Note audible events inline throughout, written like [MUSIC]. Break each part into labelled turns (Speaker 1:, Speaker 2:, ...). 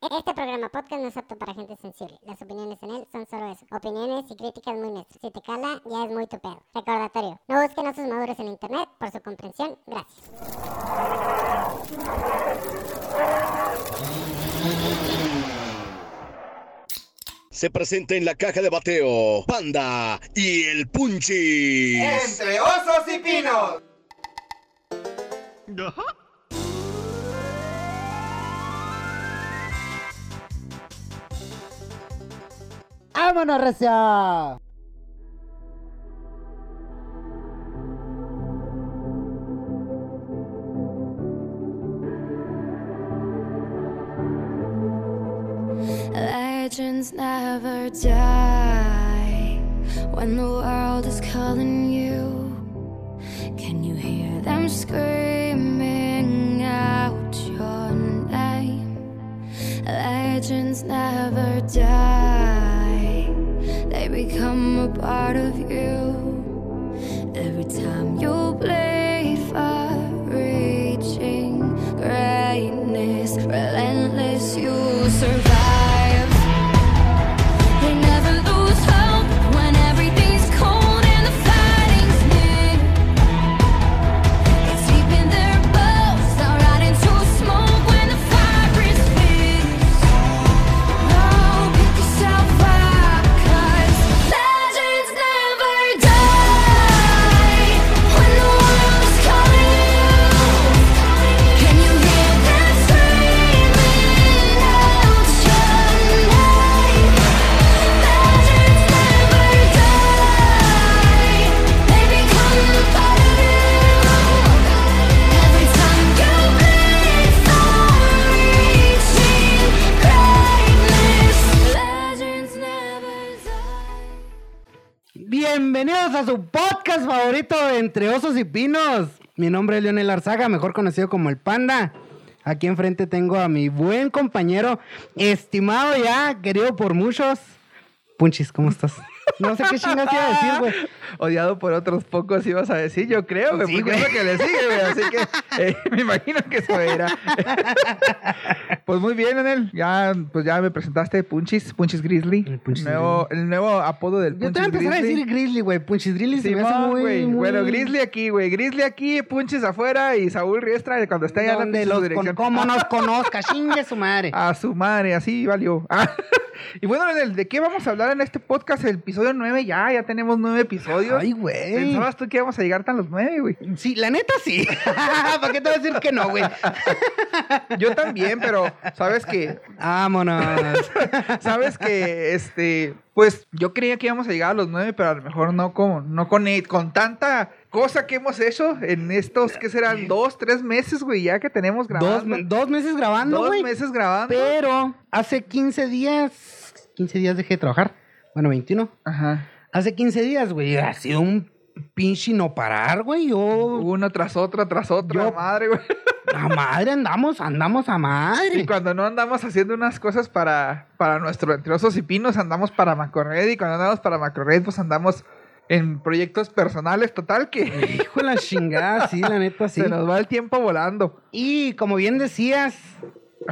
Speaker 1: Este programa podcast no es apto para gente sensible. Las opiniones en él son solo eso. Opiniones y críticas muy neutras. Si te cala, ya es muy tu pedo. Recordatorio, no busquen a sus maduros en internet. Por su comprensión, gracias.
Speaker 2: Se presenta en la caja de bateo Panda y el Punchis.
Speaker 3: Entre osos y pinos.
Speaker 4: ¡Vámonos, recio!
Speaker 5: Legends never die when the world is calling you. Can you hear them screaming out your name? Legends never die, become a part of you. Every time you bleed for reaching greatness, relentless, you survive.
Speaker 4: Bienvenidos a su podcast favorito de Entre Osos y Pinos. Mi nombre es Leonel Arzaga, mejor conocido como el Panda. Aquí enfrente tengo a mi buen compañero, estimado ya, querido por muchos. Punchis, ¿cómo estás? No sé qué chingas iba a decir, güey.
Speaker 3: Odiado por otros pocos ibas a decir, yo creo, güey,
Speaker 4: Sí,
Speaker 3: porque es lo que le sigue, güey. Así que eh, [LAUGHS] me imagino que se verá. [LAUGHS] pues muy bien, Anel. Ya, pues ya me presentaste Punchis, Punchis Grizzly.
Speaker 4: El Punchis
Speaker 3: nuevo, el nuevo apodo del
Speaker 4: Yo te
Speaker 3: Punchis
Speaker 4: voy a empezar a
Speaker 3: Grizzly.
Speaker 4: decir Grizzly, güey. Punchis Grizzly se me hace muy,
Speaker 3: güey.
Speaker 4: muy-
Speaker 3: Bueno, Grizzly aquí, güey. Grizzly aquí, Punchis afuera y Saúl Riestra cuando está allá en
Speaker 4: Donde
Speaker 3: la pinche
Speaker 4: con,
Speaker 3: dirección.
Speaker 4: cómo nos [LAUGHS] conozca, chingue su madre.
Speaker 3: A su madre, así valió. Ah, y bueno, Anel, ¿de qué vamos a hablar en este podcast? El episodio 9 ya, ya tenemos nueve episodios.
Speaker 4: Ay, güey.
Speaker 3: ¿Pensabas tú que íbamos a llegar tan los nueve, güey?
Speaker 4: Sí, la neta sí. [LAUGHS] ¿Para qué te voy a decir que no, güey? [LAUGHS]
Speaker 3: Yo también, pero sabes que,
Speaker 4: Vámonos. [LAUGHS]
Speaker 3: sabes que, este, pues yo creía que íbamos a llegar a los nueve, pero a lo mejor no con, no con, e- con tanta cosa que hemos hecho en estos, ¿qué serán? Dos, tres meses, güey, ya que tenemos grabando.
Speaker 4: dos meses grabando,
Speaker 3: Dos meses grabando.
Speaker 4: Pero hace 15 días, 15 días dejé de trabajar. Bueno, 21.
Speaker 3: Ajá.
Speaker 4: Hace 15 días, güey. Ha sido un pinche no parar, güey. Yo,
Speaker 3: Uno tras otro, tras otro,
Speaker 4: Yo-
Speaker 3: madre, güey. [LAUGHS]
Speaker 4: a madre andamos, andamos a madre.
Speaker 3: Y cuando no andamos haciendo unas cosas para, para nuestro entre osos y pinos, andamos para Macrored. Y cuando andamos para Macrored, pues andamos en proyectos personales, total, que [LAUGHS]
Speaker 4: Hijo de la chingada, sí, la neta, [LAUGHS] sí.
Speaker 3: se nos va el tiempo volando.
Speaker 4: Y como bien decías,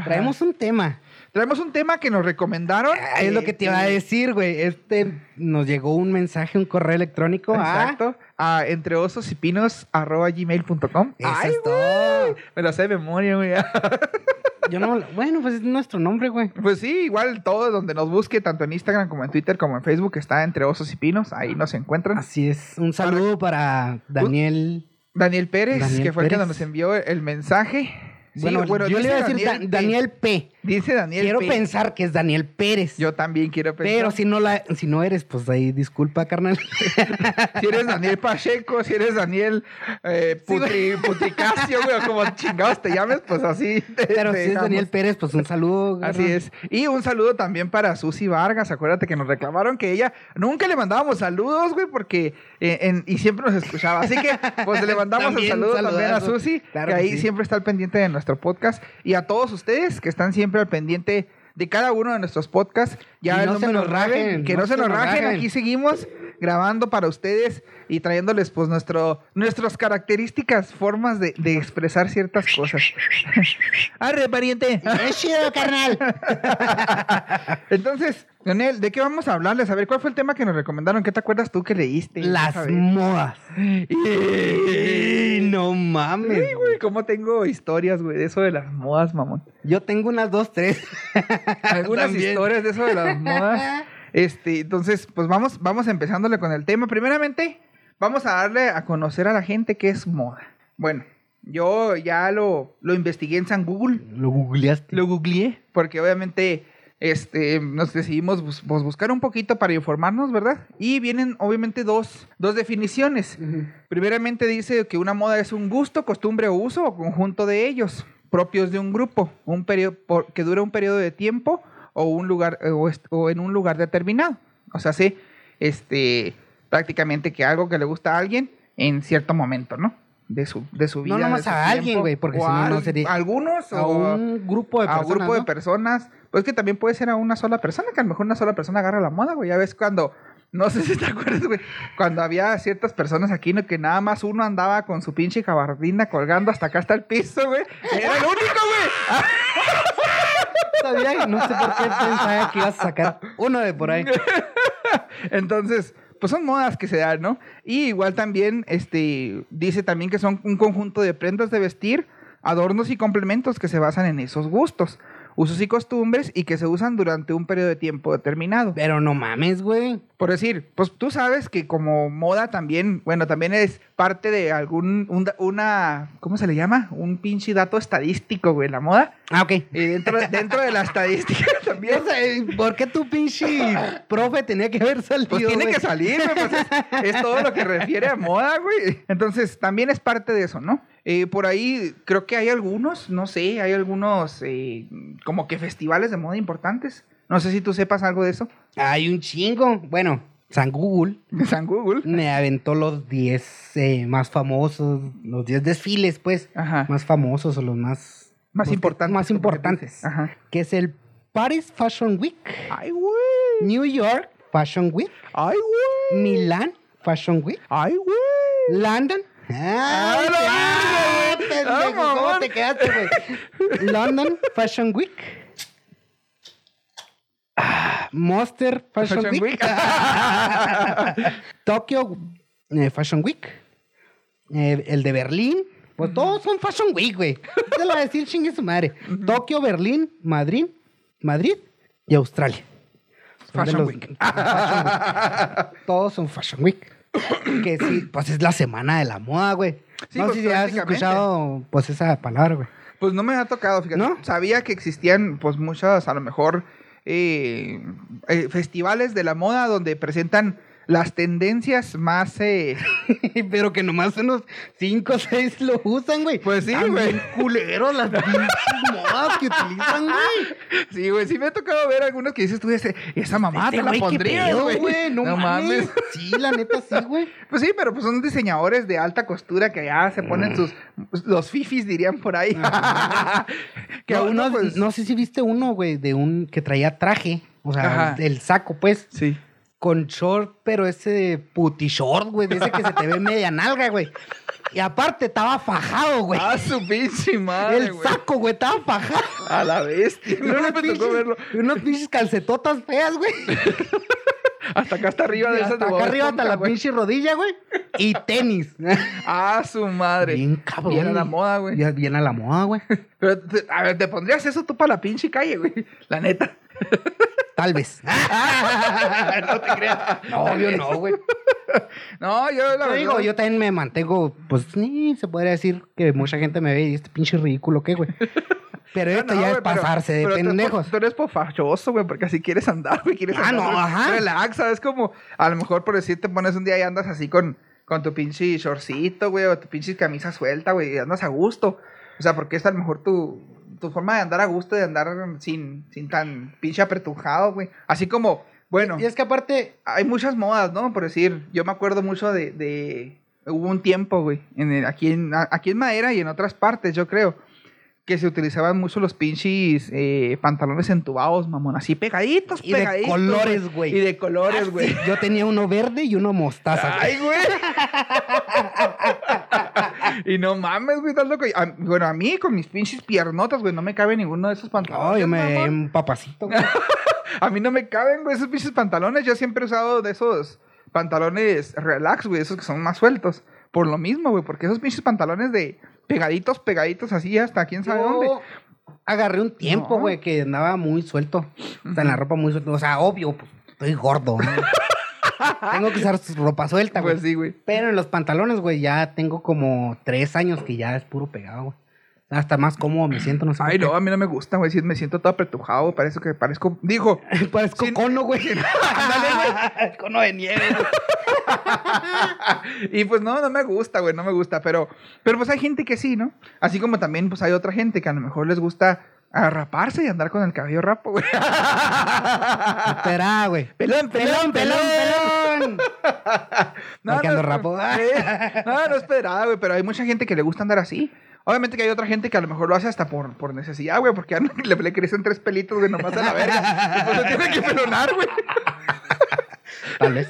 Speaker 4: traemos un tema.
Speaker 3: Traemos un tema que nos recomendaron.
Speaker 4: Ah, es lo que te iba a decir, güey. Este nos llegó un mensaje, un correo electrónico. a-
Speaker 3: Exacto. A entre osos y pinos arroba gmail.com.
Speaker 4: Eso
Speaker 3: Ay,
Speaker 4: es todo.
Speaker 3: Me lo sé de memoria, güey. [LAUGHS]
Speaker 4: Yo no, bueno, pues es nuestro nombre, güey.
Speaker 3: Pues sí, igual todo donde nos busque, tanto en Instagram como en Twitter como en Facebook, está entre osos y pinos. Ahí nos encuentran.
Speaker 4: Así es. Un saludo para Daniel.
Speaker 3: Daniel Pérez,
Speaker 4: Daniel
Speaker 3: que fue el que nos envió el mensaje. Sí,
Speaker 4: bueno, yo le iba a decir Dan- Daniel, P.
Speaker 3: Dice Daniel
Speaker 4: Quiero pensar que es Daniel Pérez.
Speaker 3: Yo también quiero pensar.
Speaker 4: pero si no la, si no eres, pues ahí disculpa, carnal. [LAUGHS]
Speaker 3: Si eres Daniel Pacheco, si eres Daniel eh,
Speaker 4: Sí,
Speaker 3: Putri, Putricasio, güey, como chingados te llames, pues así. te-
Speaker 4: pero
Speaker 3: te
Speaker 4: si es. Daniel Pérez, pues un saludo.
Speaker 3: Así
Speaker 4: carnal.
Speaker 3: es. Y un saludo también para Susi Vargas. Acuérdate que nos reclamaron que ella nunca le mandábamos saludos, güey, porque. eh, en- y siempre nos escuchaba. Así que, pues le mandamos el saludo también a. Susi,
Speaker 4: Claro
Speaker 3: que
Speaker 4: que
Speaker 3: ahí
Speaker 4: sí.
Speaker 3: siempre está al pendiente de nuestro podcast. Y a todos ustedes que están siempre al pendiente de cada uno de nuestros podcasts. Ya
Speaker 4: no se nos rajen,
Speaker 3: que no, se nos rajen,
Speaker 4: rajen.
Speaker 3: aquí seguimos. Grabando para ustedes y trayéndoles pues nuestro, nuestras características, formas de, de expresar ciertas cosas. [LAUGHS] Arre, pariente.
Speaker 4: Es chido, carnal. [LAUGHS]
Speaker 3: Entonces, Leonel, ¿de qué vamos a hablarles? A ver, ¿cuál fue el tema que nos recomendaron? ¿Qué te acuerdas tú que leíste?
Speaker 4: Las modas. No mames.
Speaker 3: Sí, güey, cómo tengo historias, güey, de eso de las modas, mamón.
Speaker 4: Yo tengo unas dos, tres. [LAUGHS]
Speaker 3: Algunas
Speaker 4: También.
Speaker 3: historias de eso de las modas. Este, entonces, pues vamos, vamos empezándole con el tema. Primeramente, vamos a darle a conocer a la gente qué es moda. Bueno, yo ya lo, lo investigué en San Google.
Speaker 4: Lo googleaste.
Speaker 3: Lo googleé, porque obviamente este, nos decidimos bus- pues, buscar un poquito para informarnos, ¿verdad? Y vienen obviamente dos, dos definiciones. Primeramente dice que una moda es un gusto, costumbre o uso o conjunto de ellos, propios de un grupo, un periodo por- que dura un periodo de tiempo o un lugar eh, o, en un lugar determinado. O sea, sí, este, prácticamente que algo que le gusta a alguien en cierto momento, ¿no? De su, de su vida.
Speaker 4: No
Speaker 3: de
Speaker 4: nomás
Speaker 3: su
Speaker 4: a alguien, güey, porque
Speaker 3: o
Speaker 4: si no,
Speaker 3: a
Speaker 4: no sería-
Speaker 3: Algunos
Speaker 4: A
Speaker 3: o
Speaker 4: un grupo de
Speaker 3: a
Speaker 4: personas.
Speaker 3: un grupo de personas. Pues que también puede ser a una sola persona, que a lo mejor una sola persona agarra la moda, güey. Ya ves cuando, no sé si te [LAUGHS] acuerdas, güey, cuando había ciertas personas aquí, ¿no? que nada más uno andaba con su pinche gabardina colgando hasta acá hasta el piso, güey. Era el único, güey. [LAUGHS]
Speaker 4: Sabía no sé por qué pensaba que ibas a sacar uno de por ahí. [LAUGHS]
Speaker 3: Entonces, pues son modas que se dan, ¿no? Y igual también, este, dice también que son un conjunto de prendas de vestir, adornos y complementos que se basan en esos gustos, usos y costumbres y que se usan durante un periodo de tiempo determinado.
Speaker 4: Pero no mames, güey.
Speaker 3: Por decir, pues tú sabes que como moda también, bueno, también es parte de algún, un una, ¿cómo se le llama? Un pinche dato estadístico, güey, la moda.
Speaker 4: Ah, ok.
Speaker 3: Y dentro, dentro de la estadística [LAUGHS] también.
Speaker 4: O sea, ¿Por qué tu pinche profe tenía que haber salido?
Speaker 3: Pues tiene
Speaker 4: güey?
Speaker 3: que salir, güey, pues es, es todo lo que refiere a moda, güey. Entonces, también es parte de eso, ¿no? Eh, por ahí creo que hay algunos, no sé, hay algunos eh, como que festivales de moda importantes. No sé si tú sepas algo de eso.
Speaker 4: Hay un chingo. Bueno, San Google [LAUGHS]
Speaker 3: San Google.
Speaker 4: me aventó los 10 eh, más famosos, los 10 desfiles, pues,
Speaker 3: Ajá.
Speaker 4: más famosos o los más...
Speaker 3: Más
Speaker 4: los
Speaker 3: importantes.
Speaker 4: Más importantes.
Speaker 3: Ajá.
Speaker 4: Que es el Paris Fashion Week,
Speaker 3: Ay, güey.
Speaker 4: New York Fashion Week,
Speaker 3: Ay, güey.
Speaker 4: Milán Fashion Week,
Speaker 3: Ay, güey.
Speaker 4: London. ¡Ah,
Speaker 3: ¡Ah,
Speaker 4: ah!
Speaker 3: ¡Ah,
Speaker 4: ¿Cómo
Speaker 3: mamón!
Speaker 4: te quedaste, güey? London Fashion Week. Ah, Monster Fashion,
Speaker 3: Fashion
Speaker 4: Week.
Speaker 3: Week. [LAUGHS]
Speaker 4: Tokyo eh, Fashion Week. Eh, el de Berlín. Pues todos son Fashion Week, güey. Te lo voy a decir, chingue su madre. Tokio, Berlín, Madrid, Madrid y Australia. Son
Speaker 3: Fashion
Speaker 4: los-
Speaker 3: Week.
Speaker 4: Fashion Week. Todos son Fashion Week. Que sí, pues es la semana de la moda, güey.
Speaker 3: Sí,
Speaker 4: no
Speaker 3: pues,
Speaker 4: sé si has escuchado, pues, esa palabra, güey.
Speaker 3: Pues no me ha tocado, fíjate.
Speaker 4: ¿No?
Speaker 3: Sabía que existían, pues, muchas, a lo mejor, eh, eh, festivales de la moda donde presentan las tendencias más... eh, [LAUGHS]
Speaker 4: Pero que nomás unos 5 o 6 lo usan, güey.
Speaker 3: Pues sí, güey.
Speaker 4: culeros las modas que utilizan, güey.
Speaker 3: sí, güey, sí me ha tocado ver algunos que dices tú, ese- esa mamá
Speaker 4: Este
Speaker 3: te la
Speaker 4: güey, ¿qué
Speaker 3: pondrías,
Speaker 4: pedo,
Speaker 3: güey.
Speaker 4: No, mames. Sí, la neta sí, güey.
Speaker 3: Pues sí, pero pues son diseñadores de alta costura que ya se ponen sus... Los fifis dirían por ahí. [LAUGHS] que a
Speaker 4: no,
Speaker 3: uno,
Speaker 4: no,
Speaker 3: pues...
Speaker 4: no sé si viste uno, güey, de un que traía traje. O sea,
Speaker 3: Ajá.
Speaker 4: el saco, pues.
Speaker 3: Sí.
Speaker 4: Con short, pero ese puti short, güey, de ese que se te ve media nalga, güey. Y aparte estaba fajado, güey.
Speaker 3: Ah, su pinche madre,
Speaker 4: el saco, güey, estaba fajado.
Speaker 3: A la bestia. No
Speaker 4: unos
Speaker 3: me tocó
Speaker 4: pinches-
Speaker 3: verlo.
Speaker 4: y unos pinches calcetotas feas, güey. [LAUGHS]
Speaker 3: Hasta acá hasta arriba de
Speaker 4: Y
Speaker 3: esas
Speaker 4: hasta acá arriba hasta la
Speaker 3: güey.
Speaker 4: pinche rodilla, güey. Y tenis. [LAUGHS]
Speaker 3: Ah, su madre.
Speaker 4: Bien cabrón.
Speaker 3: Bien a la moda, güey.
Speaker 4: Bien a la moda, güey. [LAUGHS]
Speaker 3: Pero, a ver, ¿te pondrías eso tú para la pinche calle, güey? La neta.
Speaker 4: Tal vez. [LAUGHS]
Speaker 3: no te creas.
Speaker 4: No, obvio no, güey.
Speaker 3: No, yo la
Speaker 4: Te
Speaker 3: verdad...
Speaker 4: digo, yo también me mantengo, pues, ni se podría decir que mucha gente me ve y este pinche ridículo, ¿qué, güey? Pero esto
Speaker 3: no,
Speaker 4: ya es pasarse de
Speaker 3: pero
Speaker 4: pendejos.
Speaker 3: Tú, eres pofachoso, güey, porque así quieres andar, güey. Quieres
Speaker 4: Ah,
Speaker 3: andar
Speaker 4: no, ajá.
Speaker 3: Relax, ¿sabes? Como, a lo mejor por decir, te pones un día y andas así con, con tu pinche shortcito, güey, o tu pinche camisa suelta, güey, y andas a gusto. O sea, porque es a lo mejor tu, tu forma de andar a gusto, de andar sin, sin tan pinche apretujado, güey. Así como, bueno,
Speaker 4: Y es que aparte,
Speaker 3: hay muchas modas, ¿no? Por decir, yo me acuerdo mucho de... de hubo un tiempo, güey, en el- aquí, en, aquí en Madera y en otras partes, yo creo, que se utilizaban mucho los pinches eh, pantalones entubados, mamón. Así pegaditos,
Speaker 4: Y de
Speaker 3: pegaditos.
Speaker 4: colores, güey.
Speaker 3: Y de colores, güey.
Speaker 4: Sí, yo tenía uno verde y uno mostaza. güey.
Speaker 3: Ay, güey. [LAUGHS] [LAUGHS] y no mames, güey, estás loco. A- bueno, a mí con mis pinches piernotas, güey, no me cabe ninguno de esos pantalones.
Speaker 4: No, yo me un papacito, güey. [LAUGHS]
Speaker 3: A mí no me caben, güey, esos pinches pantalones. Yo siempre he usado de esos pantalones relax, güey, esos que son más sueltos. Por lo mismo, güey, porque esos pinches pantalones de pegaditos, pegaditos así hasta quién sabe dónde.
Speaker 4: Agarré un tiempo,
Speaker 3: No.
Speaker 4: güey, que andaba muy suelto. O sea, en la ropa muy suelta. O sea, obvio, pues, estoy gordo. [LAUGHS] tengo que usar ropa suelta, güey.
Speaker 3: Pues sí, güey.
Speaker 4: Pero en los pantalones, güey, ya tengo como tres años que ya es puro pegado, güey. Hasta más cómodo me siento, no sé.
Speaker 3: Ay, no, a mí no me gusta, güey. Sí, me siento todo apretujado. Parece que parezco. Dijo. [LAUGHS]
Speaker 4: Parezco cono, güey. [LAUGHS] Cono de nieve, [LAUGHS]
Speaker 3: y pues no, no me gusta, güey, no me gusta. Pero, pero pues hay gente que sí, ¿no? Así como también, pues hay otra gente que a lo mejor les gusta ah, raparse y andar con el cabello rapo, güey.
Speaker 4: Espera, güey.
Speaker 3: pelón,
Speaker 4: Pelón, pelón, pelón. Porque [LAUGHS] ando rapo.
Speaker 3: No, no es pedrada, güey, pero hay mucha gente que le gusta andar así. Obviamente que hay otra gente que a lo mejor lo hace hasta por, por necesidad, güey, porque a no- [LAUGHS] le, le crecen tres pelitos, güey, nomás a la verga. Después se tiene que pelonar, güey. [LAUGHS]
Speaker 4: Tal vez.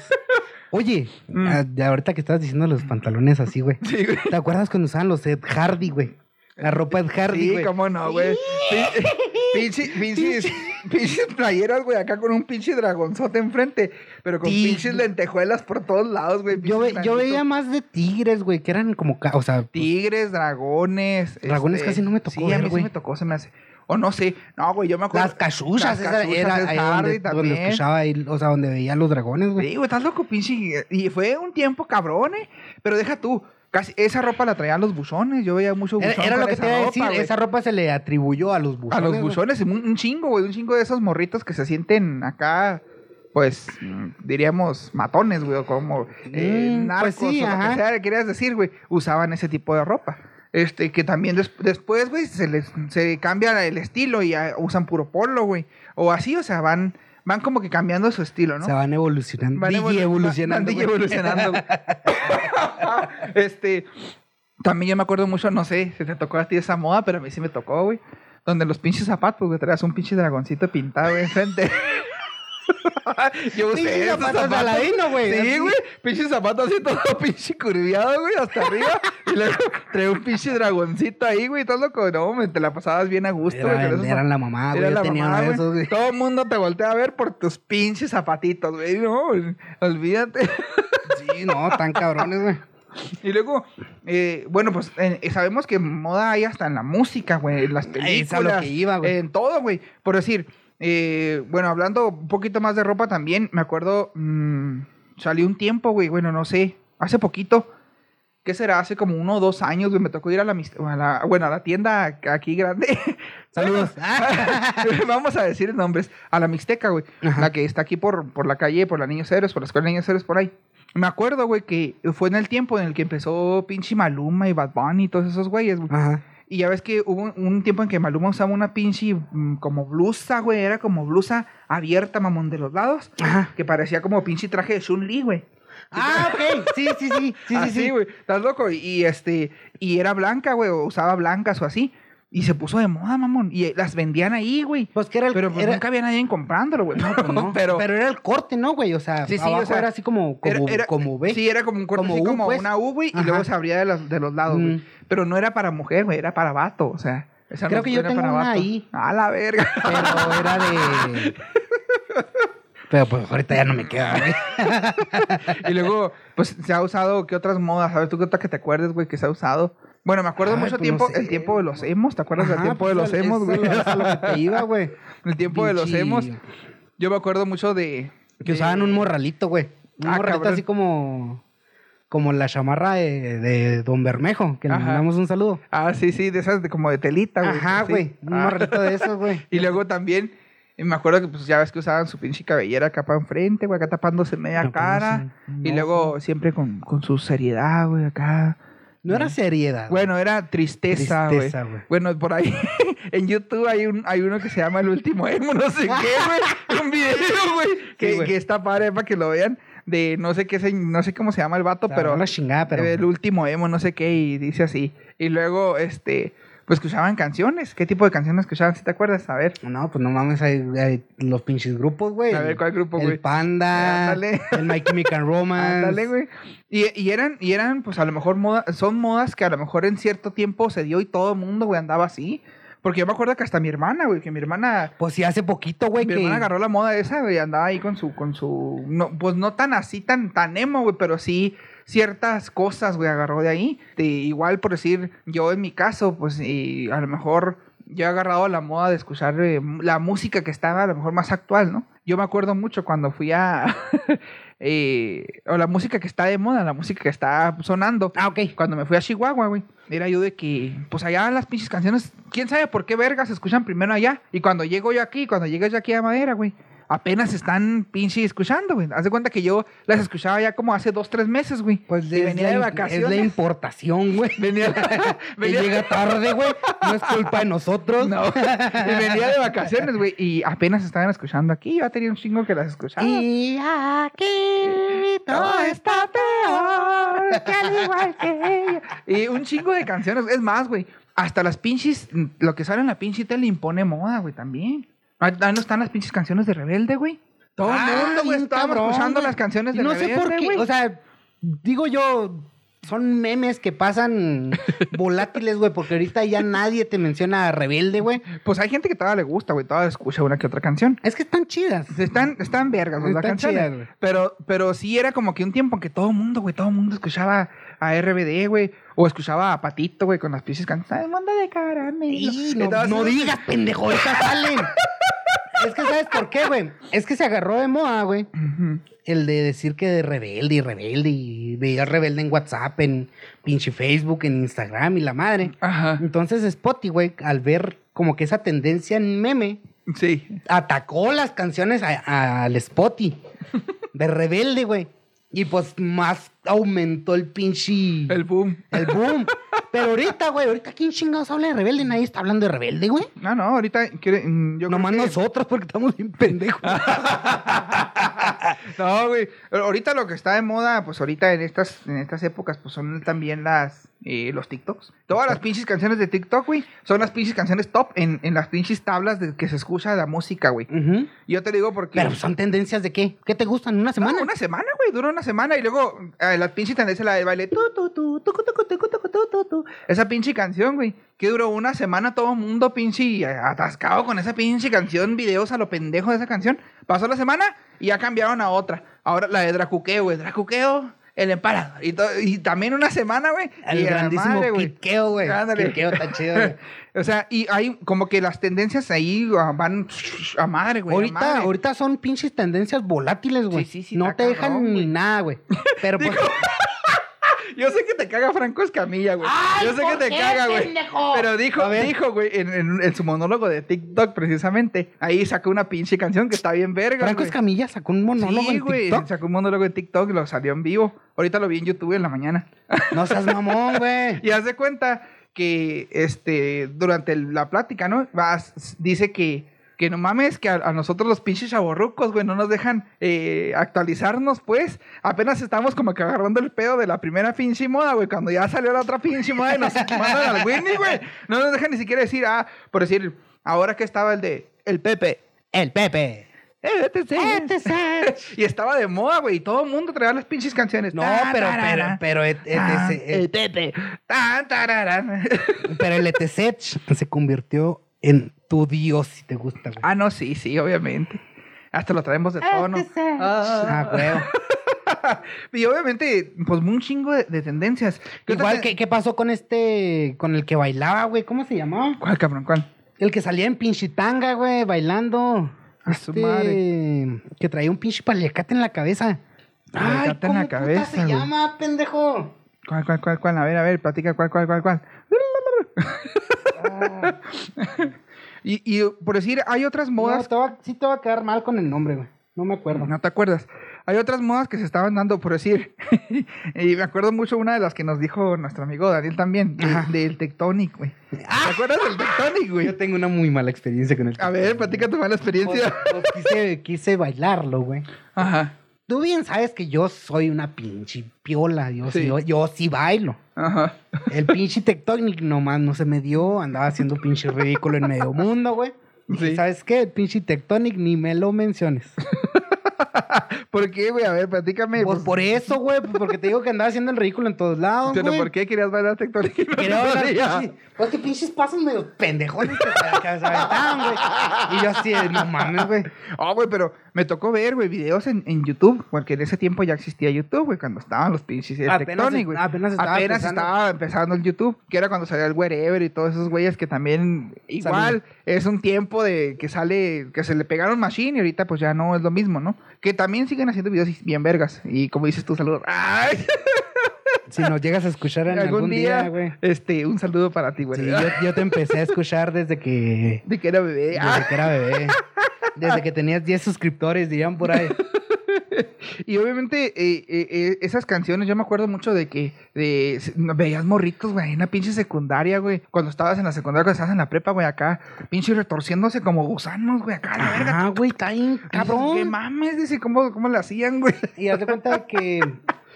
Speaker 4: Oye,
Speaker 3: Mm.
Speaker 4: ah, de ahorita que estabas diciendo los pantalones así, güey.
Speaker 3: Sí, güey.
Speaker 4: ¿Te acuerdas cuando usaban los Ed Hardy, güey? La ropa Ed Hardy,
Speaker 3: Sí,
Speaker 4: güey.
Speaker 3: cómo no, güey. [LAUGHS] Pinche, pinches, pinches playeras, güey, acá con un pinche dragonzote enfrente, pero con
Speaker 4: Sí.
Speaker 3: pinches lentejuelas por todos lados, güey.
Speaker 4: Yo, ve-
Speaker 3: pinches
Speaker 4: yo veía
Speaker 3: granitos.
Speaker 4: más de tigres, güey, que eran como, ca- o sea, pues,
Speaker 3: Tigres, dragones. este,
Speaker 4: Dragones casi no me tocó
Speaker 3: Sí, a
Speaker 4: ver,
Speaker 3: mí sí
Speaker 4: güey.
Speaker 3: me tocó, se me hace. O no sé. No, güey, yo me acuerdo.
Speaker 4: las cachuchas,
Speaker 3: Las
Speaker 4: esa
Speaker 3: cachuchas
Speaker 4: era
Speaker 3: es
Speaker 4: ahí
Speaker 3: Hardy
Speaker 4: donde, donde
Speaker 3: también.
Speaker 4: escuchaba ahí, o sea, donde veía los dragones, güey.
Speaker 3: Sí, güey, estás loco, pinche. Y fue un tiempo cabrón, ¿eh? Pero deja tú. Casi, esa ropa la traían los buzones. Yo veía mucho buzón
Speaker 4: Era, era lo que
Speaker 3: esa
Speaker 4: te iba a
Speaker 3: ropa,
Speaker 4: decir,
Speaker 3: güey.
Speaker 4: esa ropa se le atribuyó a los buzones.
Speaker 3: A los buzones, un, un chingo, güey. Un chingo de esos morritos que se sienten acá, pues, diríamos, matones, güey. O como eh,
Speaker 4: Mm,
Speaker 3: narcos
Speaker 4: pues sí,
Speaker 3: o lo que sea que querías decir, güey. Usaban ese tipo de ropa. Este, que también des- después, güey, se les se cambia el estilo y ya usan puro polo, güey. O así, o sea, van, van como que cambiando su estilo, ¿no?
Speaker 4: Se van evolucionando.
Speaker 3: Van
Speaker 4: evolucionando.
Speaker 3: van
Speaker 4: güey.
Speaker 3: evolucionando. [LAUGHS] este, también yo me acuerdo mucho, no sé si te tocó a ti esa moda, pero a mí sí me tocó, güey. Donde los pinches zapatos, güey, traías un pinche dragoncito pintado, güey, enfrente. [LAUGHS] [LAUGHS] yo usé
Speaker 4: Pinches
Speaker 3: esos
Speaker 4: zapatos de Aladino, güey,
Speaker 3: Sí, güey. Pinches zapatos así todo [LAUGHS] pinche curviado, güey, hasta arriba. y luego traía un pinche dragoncito ahí, güey. Estás loco, no, me te la pasabas bien a gusto, güey.
Speaker 4: Era- eran la mamá, güey.
Speaker 3: era
Speaker 4: Yo
Speaker 3: la
Speaker 4: tenía
Speaker 3: mamá, güey. Todo el mundo te voltea a ver por tus pinches zapatitos, güey. No, olvídate.
Speaker 4: Sí, no, tan cabrones, güey.
Speaker 3: y luego, eh, bueno, pues eh, sabemos que moda hay hasta en la música, güey. En las películas.
Speaker 4: lo que iba, güey.
Speaker 3: En todo, güey. Por decir, eh, bueno, hablando un poquito más de ropa también, me acuerdo, mm, salió un tiempo, güey. Bueno, no sé, hace poquito. ¿Qué será? Hace como uno o dos años, güey, me tocó ir a la, a la- bueno, a la tienda aquí grande. [LAUGHS]
Speaker 4: Saludos. [LAUGHS]
Speaker 3: Vamos a decir nombres. A la Mixteca, güey.
Speaker 4: Ajá.
Speaker 3: La que está aquí por, por la calle, por la Niños Héroes, por la escuela de Niños Héroes, por ahí. Me acuerdo, güey, que fue en el tiempo en el que empezó pinche Maluma y Bad Bunny y todos esos güeyes, güey.
Speaker 4: Ajá.
Speaker 3: Y ya ves que hubo un, un tiempo en que Maluma usaba una pinche mm, como blusa, güey. Era como blusa abierta, mamón, de los lados.
Speaker 4: Ajá.
Speaker 3: Que parecía como pinche traje de Chun-Li, güey.
Speaker 4: Ah, ok. Sí, sí, sí. Sí, sí,
Speaker 3: así,
Speaker 4: sí.
Speaker 3: güey. Estás loco. Y, este, y era blanca, güey. O usaba blancas o así. Y se puso de moda, mamón. Y las vendían ahí, güey.
Speaker 4: Pues que era el.
Speaker 3: Pero pues
Speaker 4: era-
Speaker 3: nunca había nadie comprándolo, güey.
Speaker 4: No, pues no. [LAUGHS]
Speaker 3: pero,
Speaker 4: pero, era el corte, ¿no, güey? O sea,
Speaker 3: Sí, sí,
Speaker 4: abajo
Speaker 3: o sea,
Speaker 4: era así como, como,
Speaker 3: era- era-
Speaker 4: como B.
Speaker 3: Sí, era como un corte
Speaker 4: Como
Speaker 3: así
Speaker 4: U,
Speaker 3: como
Speaker 4: pues.
Speaker 3: una U, güey. Y luego se abría de los, de los lados, güey. Pero no era para mujer, güey. Era para vato, o sea. esa
Speaker 4: Creo
Speaker 3: no
Speaker 4: que yo tengo
Speaker 3: para
Speaker 4: una
Speaker 3: vato.
Speaker 4: ahí.
Speaker 3: A la verga.
Speaker 4: Pero era de. [LAUGHS] Pero pues ahorita ya no me queda, güey. [LAUGHS]
Speaker 3: y luego, pues se ha usado, ¿qué otras modas? ¿Sabes tú qué otra que te acuerdes, güey, que se ha usado? Bueno, me acuerdo
Speaker 4: Ay,
Speaker 3: mucho
Speaker 4: pues,
Speaker 3: tiempo,
Speaker 4: no sé,
Speaker 3: el tiempo de los emos, ¿te acuerdas del tiempo de
Speaker 4: pues,
Speaker 3: los emos,
Speaker 4: eso
Speaker 3: güey?
Speaker 4: lo que te iba, güey. [LAUGHS]
Speaker 3: el tiempo de los emos. Yo me acuerdo mucho de...
Speaker 4: Que
Speaker 3: de-
Speaker 4: usaban un morralito, güey. Un
Speaker 3: Ah,
Speaker 4: morralito
Speaker 3: cabrón.
Speaker 4: así como. Como la chamarra de, de Don Bermejo, que le
Speaker 3: Ajá.
Speaker 4: mandamos un saludo.
Speaker 3: Ah, sí, sí, de esas de, como de telita, güey.
Speaker 4: Ajá, güey. Un
Speaker 3: Ah.
Speaker 4: de esos, güey. [LAUGHS]
Speaker 3: Y luego también, eh, me acuerdo que pues ya ves que usaban su pinche cabellera acá para enfrente, güey, acá tapándose media
Speaker 4: No, pues,
Speaker 3: cara.
Speaker 4: no sé.
Speaker 3: Y luego siempre con, con su seriedad, güey, acá.
Speaker 4: No era seriedad.
Speaker 3: Bueno, era tristeza, güey.
Speaker 4: Tristeza, güey.
Speaker 3: Bueno, por ahí [LAUGHS] en YouTube hay un hay uno que se llama El Último Emo, no sé qué, güey. [LAUGHS] Un video, güey, que,
Speaker 4: Sí,
Speaker 3: que está padre para que lo vean. De no sé qué, se- no sé cómo se llama el vato,
Speaker 4: sea,
Speaker 3: pero
Speaker 4: la chingada, pero.
Speaker 3: el último emo, no sé qué, y dice así. Y luego, este, pues escuchaban canciones. ¿Qué tipo de canciones escuchaban, si te acuerdas? A ver.
Speaker 4: No, pues no mames, hay, hay los pinches grupos, güey.
Speaker 3: A ver, ¿cuál grupo,
Speaker 4: El
Speaker 3: güey?
Speaker 4: Panda,
Speaker 3: Ándale.
Speaker 4: el My Chemical [LAUGHS] Romance.
Speaker 3: Ándale, güey. Y, y eran, y eran, pues a lo mejor moda, son modas que a lo mejor en cierto tiempo se dio y todo el mundo, güey, andaba así. Porque yo me acuerdo que hasta mi hermana, güey, que mi hermana,
Speaker 4: Pues sí, hace poquito, güey,
Speaker 3: mi
Speaker 4: que...
Speaker 3: hermana agarró la moda esa, güey, andaba ahí con su, con su, no, pues no tan así, tan, tan emo, güey, pero sí ciertas cosas, güey, agarró de ahí. De, igual, por decir, yo en mi caso, pues, y a lo mejor yo he agarrado la moda de escuchar eh, la música que estaba a lo mejor más actual, ¿no? Yo me acuerdo mucho cuando fui a... [LAUGHS] eh, o la música que está de moda, la música que está sonando.
Speaker 4: Ah, ok.
Speaker 3: Cuando me fui a Chihuahua, güey, era yo de que, pues allá las pinches canciones, quién sabe por qué vergas se escuchan primero allá. Y cuando llego yo aquí, cuando llegué yo aquí a Madera, güey, apenas están pinche escuchando, güey. Haz de cuenta que yo las escuchaba ya como hace dos, tres meses, güey.
Speaker 4: Pues es
Speaker 3: venía de
Speaker 4: es
Speaker 3: vacaciones.
Speaker 4: la importación, güey. [LAUGHS]
Speaker 3: Venía, venía-
Speaker 4: llega tarde, güey. No es culpa de nosotros.
Speaker 3: No, [LAUGHS] y venía de vacaciones, güey, y apenas estaban escuchando aquí. Yo tenía un chingo que las escuchaba.
Speaker 4: Y aquí todo está peor que al igual que ella. [LAUGHS]
Speaker 3: Y un chingo de canciones. Es más, güey. Hasta las pinches, lo que sale en la pinche tele impone moda, güey, también. Ahí no están las pinches canciones de Rebelde, güey. Todo el
Speaker 4: Ah,
Speaker 3: mundo, güey,
Speaker 4: bien
Speaker 3: estábamos
Speaker 4: cabrón,
Speaker 3: escuchando
Speaker 4: güey.
Speaker 3: las canciones de
Speaker 4: no
Speaker 3: Rebelde,
Speaker 4: sé por qué,
Speaker 3: güey.
Speaker 4: o sea, digo yo, son memes que pasan [LAUGHS] volátiles, güey, porque ahorita ya nadie te menciona a Rebelde, güey.
Speaker 3: Pues hay gente que todavía le gusta, güey, todavía escucha una que otra canción.
Speaker 4: Es que están chidas.
Speaker 3: Están, están vergas, las
Speaker 4: Están
Speaker 3: canciones.
Speaker 4: chidas, güey.
Speaker 3: Pero, pero sí era como que un tiempo en que todo el mundo, güey, todo el mundo escuchaba a RBD, güey. O escuchaba a Patito, güey, con las pinches canciones. ¡Ay, mundo de caramelo!
Speaker 4: Y no, no digas, pendejo, ahorita salen. [LAUGHS] es que, ¿sabes por qué, güey? Es que se agarró de moda, güey. El de decir que de rebelde y rebelde y veía rebelde en WhatsApp, en pinche Facebook, en Instagram y la madre.
Speaker 3: Ajá.
Speaker 4: Entonces Spotify, güey, al ver como que esa tendencia en meme,
Speaker 3: Sí.
Speaker 4: atacó las canciones al Spotify de rebelde, güey. Y pues más aumentó el pinche...
Speaker 3: El boom.
Speaker 4: el boom. Pero ahorita, güey, ahorita quién chingados habla de rebelde, nadie está hablando de rebelde, güey.
Speaker 3: No, no, ahorita quiere- mm, yo creo
Speaker 4: Nomás
Speaker 3: que-
Speaker 4: nosotros porque estamos bien pendejos. [LAUGHS]
Speaker 3: no, güey. Ahorita lo que está de moda, pues ahorita en estas, en estas épocas, pues son también las eh, los TikToks. Todas las pinches canciones de TikTok, güey, son las pinches canciones top en, en las pinches tablas de que se escucha la música, güey.
Speaker 4: Ujú.
Speaker 3: Y Yo te digo porque.
Speaker 4: Pero son tendencias de qué? ¿Qué te gustan? ¿Una
Speaker 3: No,
Speaker 4: semana?
Speaker 3: una semana, güey, dura una semana y luego eh, la pinche tendencia la del baile. Tu, tu, tu, tucu, tucu, tucu, tucu, tu, tu, tu. Esa pinche canción, güey, que duró una semana todo el mundo pinche eh, atascado con esa pinche canción, videos a lo pendejo de esa canción. Pasó la semana y ya cambiaron a otra. Ahora la de Dracuqueo, güey, Dracuqueo, el emparado. Y, y también una semana, güey.
Speaker 4: El
Speaker 3: y
Speaker 4: grandísimo
Speaker 3: güey.
Speaker 4: Güey.
Speaker 3: Ándale.
Speaker 4: Está chido, güey.
Speaker 3: O sea, y hay como que las tendencias ahí ah, van a madre, güey.
Speaker 4: Ahorita,
Speaker 3: madre.
Speaker 4: ahorita son pinches tendencias volátiles, güey.
Speaker 3: Sí, sí, sí,
Speaker 4: no te dejan
Speaker 3: cabrón,
Speaker 4: ni
Speaker 3: güey.
Speaker 4: nada, güey. Pero [LAUGHS] pues... [LAUGHS]
Speaker 3: Yo sé que te caga Franco Escamilla, güey.
Speaker 4: Ay,
Speaker 3: Yo sé que
Speaker 4: ¿por
Speaker 3: te
Speaker 4: qué,
Speaker 3: caga, güey. Pero dijo, dijo, güey, en, en- en su monólogo de TikTok, precisamente. Ahí sacó una pinche canción que está bien verga.
Speaker 4: Franco. Escamilla sacó un monólogo
Speaker 3: Sí,
Speaker 4: en
Speaker 3: güey.
Speaker 4: TikTok.
Speaker 3: Sacó un monólogo en TikTok y lo salió en vivo. Ahorita lo vi en YouTube en la mañana.
Speaker 4: No seas mamón, [LAUGHS] güey.
Speaker 3: Y haz de cuenta que este durante la plática, ¿no? Vas- dice que, que no mames, que a, nosotros los pinches chavorrucos, güey, no nos dejan eh, actualizarnos, pues. Apenas estamos como que agarrando el pedo de la primera pinche moda, güey. Cuando ya salió la otra pinche moda y nos [LAUGHS] mandan al Winnie, güey. No nos dejan ni siquiera decir, ah, por decir, ahora que estaba el de el Pepe.
Speaker 4: El Pepe.
Speaker 3: Eh, etc.
Speaker 4: ETC.
Speaker 3: Y estaba de moda, güey. Y todo el mundo traía las pinches canciones.
Speaker 4: No,
Speaker 3: Tan,
Speaker 4: pero, pero,
Speaker 3: tarara.
Speaker 4: pero, et- et-
Speaker 3: Ah,
Speaker 4: ese-
Speaker 3: el
Speaker 4: et-
Speaker 3: Pepe. Tan, tararán. [LAUGHS]
Speaker 4: pero el ETC se convirtió en tu dios si te gusta, güey.
Speaker 3: Ah, no, sí, sí, obviamente. Hasta lo traemos de tono.
Speaker 4: Ah, güey. [LAUGHS]
Speaker 3: Y obviamente, pues un chingo de, de tendencias. ¿Qué otra
Speaker 4: Igual, ¿qué, ¿qué pasó con este, con el que bailaba, güey? ¿Cómo se llamaba?
Speaker 3: ¿Cuál, cabrón? ¿Cuál?
Speaker 4: El que salía en pinchitanga, güey, bailando.
Speaker 3: A su
Speaker 4: Este,
Speaker 3: madre.
Speaker 4: Que traía un pinche paliacate en la cabeza.
Speaker 3: En la
Speaker 4: ¿cómo puta
Speaker 3: cabeza,
Speaker 4: se
Speaker 3: güey?
Speaker 4: llama, pendejo?
Speaker 3: ¿Cuál, cuál, cuál, cuál? A ver, a ver, platica cuál, cuál, cuál, cuál. [LAUGHS] y, y por decir, hay otras
Speaker 4: No,
Speaker 3: modas.
Speaker 4: te va- sí te va a quedar mal con el nombre, güey. No me acuerdo.
Speaker 3: No te acuerdas. Hay otras modas que se estaban dando, por decir. [LAUGHS] y me acuerdo mucho una de las que nos dijo nuestro amigo Daniel también, de-
Speaker 4: Ajá.
Speaker 3: del Tectonic, güey. ¿Te acuerdas del Tectonic, güey?
Speaker 4: Yo tengo una muy mala experiencia con el
Speaker 3: A ver, platica tu mala
Speaker 4: Pues,
Speaker 3: experiencia.
Speaker 4: pues quise, quise bailarlo, güey.
Speaker 3: Ajá.
Speaker 4: tú bien sabes que yo soy una pinche piola. Yo sí, yo, yo sí bailo.
Speaker 3: Ajá.
Speaker 4: El pinche Tectonic nomás no se me dio. Andaba haciendo pinche ridículo en medio mundo, güey.
Speaker 3: Sí.
Speaker 4: ¿sabes qué? El pinche Tectonic ni me lo menciones. [LAUGHS] [LAUGHS]
Speaker 3: ¿Por qué, güey? A ver, platícame.
Speaker 4: Pues por eso, güey. pues porque te digo que andaba haciendo el ridículo en todos lados,
Speaker 3: ¿Pero
Speaker 4: güey.
Speaker 3: por qué querías bailar tectónica?
Speaker 4: Quería bailar Pues que pinches pasos medio pendejones que se, que se aventaban, güey. Y yo así, no mames, güey.
Speaker 3: Oh, güey, pero me tocó ver, güey, videos en, en YouTube, porque en ese tiempo ya existía YouTube, güey, cuando estaban los pinches
Speaker 4: es-
Speaker 3: güey.
Speaker 4: apenas estaba
Speaker 3: Apenas
Speaker 4: empezando.
Speaker 3: estaba empezando el YouTube, que era cuando salía el Wherever y todos esos güeyes que también igual es un tiempo de que sale, que se le pegaron machine y ahorita pues ya no es lo mismo, ¿no? Que también siguen haciendo videos bien vergas. Y como dices tú, saludos. ¡Ay! [LAUGHS]
Speaker 4: Si nos llegas a escuchar en
Speaker 3: algún día,
Speaker 4: güey.
Speaker 3: este, un saludo para ti, güey.
Speaker 4: Sí, yo, yo te empecé a escuchar desde que,
Speaker 3: De que era bebé.
Speaker 4: desde
Speaker 3: Ah,
Speaker 4: que era bebé. [LAUGHS] Desde que tenías 10 suscriptores, dirían por ahí.
Speaker 3: Y obviamente eh, eh, eh, esas canciones, yo me acuerdo mucho de que de, veías morritos, güey, en la pinche secundaria, güey. Cuando estabas en la secundaria, cuando estabas en la prepa, güey, acá, pinche retorciéndose como gusanos, güey, acá, la verga.
Speaker 4: Ah, güey, está bien
Speaker 3: Dices, ¿Qué
Speaker 4: cabrón.
Speaker 3: mames? Dice, ¿cómo, ¿cómo le hacían, güey?
Speaker 4: Y haz de cuenta que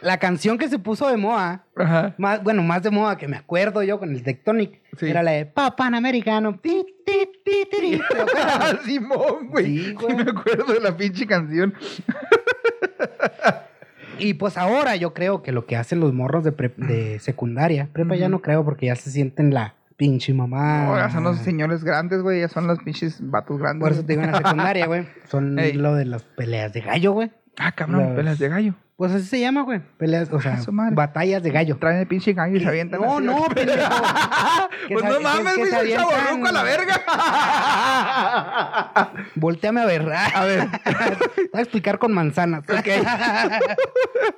Speaker 4: la canción que se puso de moda,
Speaker 3: Ajá.
Speaker 4: más, bueno, más de moda que me acuerdo yo con el Tectonic,
Speaker 3: Sí.
Speaker 4: era la de Pa Panamericano. Ti, ti, ti, ti, ti. ¿Te acuerdas? [LAUGHS]
Speaker 3: Simón, güey.
Speaker 4: Sí,
Speaker 3: Sí,
Speaker 4: güey.
Speaker 3: me acuerdo de la pinche canción. [LAUGHS]
Speaker 4: Y pues ahora yo creo que lo que hacen los morros de, pre- de secundaria, prepa ya no creo porque ya se sienten la pinche mamá.
Speaker 3: No, ya son los señores grandes, güey, ya son los pinches vatos grandes.
Speaker 4: Por eso te digo en la secundaria, güey. Son [LAUGHS]
Speaker 3: Ey.
Speaker 4: lo de las peleas de gallo, güey.
Speaker 3: Ah, cabrón,
Speaker 4: Los-
Speaker 3: pelas de gallo.
Speaker 4: Pues así se llama, güey. Peleas, o sea, batallas de gallo.
Speaker 3: Traen el pinche gallo y se avientan
Speaker 4: No,
Speaker 3: así,
Speaker 4: no, pendejo. [LAUGHS]
Speaker 3: Pues no mames, güey, soy chavorruco a la verga. [LAUGHS]
Speaker 4: Volteame a ver.
Speaker 3: A ver. [LAUGHS]
Speaker 4: Voy a explicar con manzanas.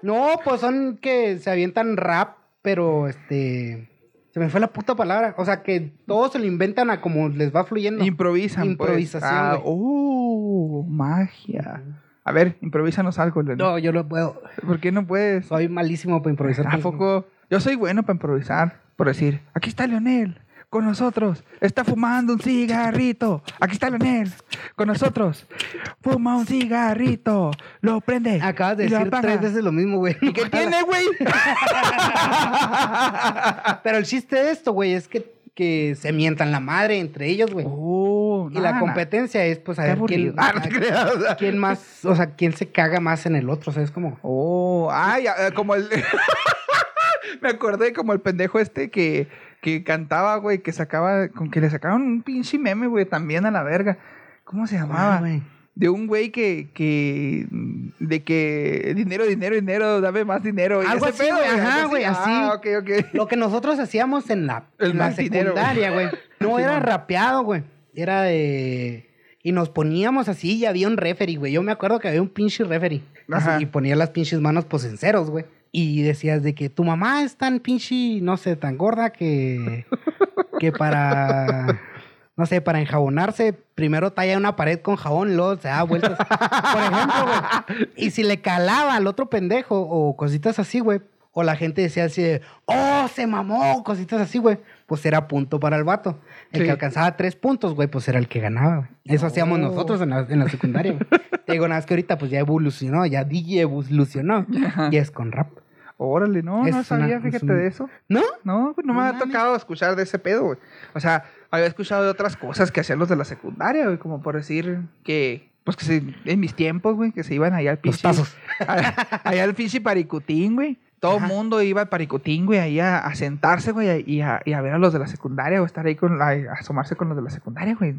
Speaker 4: no, pues son que se avientan rap, pero este. Se me fue la puta palabra. O sea, que todos se lo inventan a como les va fluyendo.
Speaker 3: Improvisan,
Speaker 4: Improvisación,
Speaker 3: pues. Ah, uh, magia. A ver, improvísanos algo, Leonel.
Speaker 4: No, yo no puedo.
Speaker 3: ¿Por qué no puedes?
Speaker 4: Soy malísimo para improvisar.
Speaker 3: ¿A poco? Yo soy bueno para improvisar. Por decir, aquí está Leonel, con nosotros. Está fumando un cigarrito. Aquí está Leonel, con nosotros. Fuma un cigarrito. Lo prende.
Speaker 4: Acabas de
Speaker 3: y
Speaker 4: decir tres veces lo mismo, güey.
Speaker 3: ¿Y qué [LAUGHS] tiene, güey?
Speaker 4: Pero el chiste de esto, güey, es que, que se mientan la madre entre ellos, güey.
Speaker 3: Oh,
Speaker 4: y la competencia es, pues, a
Speaker 3: Qué
Speaker 4: ver quién.
Speaker 3: Ah, no
Speaker 4: quién más, [LAUGHS] o sea, quién se caga más en el otro, ¿sabes? Como,
Speaker 3: Oh, ay, como el. [LAUGHS] Me acordé como el pendejo este que, que cantaba, güey, que sacaba, con que le sacaron un pinche meme, güey, también a la verga. ¿Cómo se llamaba?
Speaker 4: Ah, güey.
Speaker 3: De un güey que, que, de que dinero, dinero, dinero, dame más dinero.
Speaker 4: Algo así, güey, ajá, güey, así.
Speaker 3: Ah.
Speaker 4: Lo que nosotros hacíamos en la,
Speaker 3: El
Speaker 4: en la secundaria, güey. No [LAUGHS] era rapeado, güey. Era de... Y nos poníamos así y había un referee, güey. Yo me acuerdo que había un pinche referee. Así,
Speaker 3: Ajá.
Speaker 4: y ponía las pinches manos, pues, en ceros, güey. Y decías de que tu mamá es tan pinche, no sé, tan gorda que... que para... No sé, para enjabonarse, primero talla una pared con jabón luego se da vueltas. Por ejemplo, güey. Y si le calaba al otro pendejo o cositas así, güey. O la gente decía así de, oh, se mamó, cositas así, güey. Pues era punto para el vato. El
Speaker 3: Sí.
Speaker 4: que alcanzaba tres puntos, güey, pues era el que ganaba, güey. Eso hacíamos nosotros en la, en la secundaria, güey. [LAUGHS] Te digo, nada más que ahorita pues ya evolucionó, ya DJ evolucionó. Y es con rap.
Speaker 3: Órale, no,
Speaker 4: Es
Speaker 3: no sabía,
Speaker 4: una- es
Speaker 3: fíjate
Speaker 4: un-
Speaker 3: de eso.
Speaker 4: ¿No?
Speaker 3: No, pues no,
Speaker 4: No
Speaker 3: me ha tocado escuchar de ese pedo, güey. O sea, había escuchado de otras cosas que hacían los de la secundaria, güey, como por decir que, pues que se- en mis tiempos, güey, que se iban allá al pinche.
Speaker 4: tazos. [LAUGHS]
Speaker 3: allá al pinche Paricutín, güey. Todo el mundo iba al Paricutín, güey, ahí a, a sentarse, güey, y a, y a ver a los de la secundaria, o estar ahí con la, a asomarse con los de la secundaria, güey.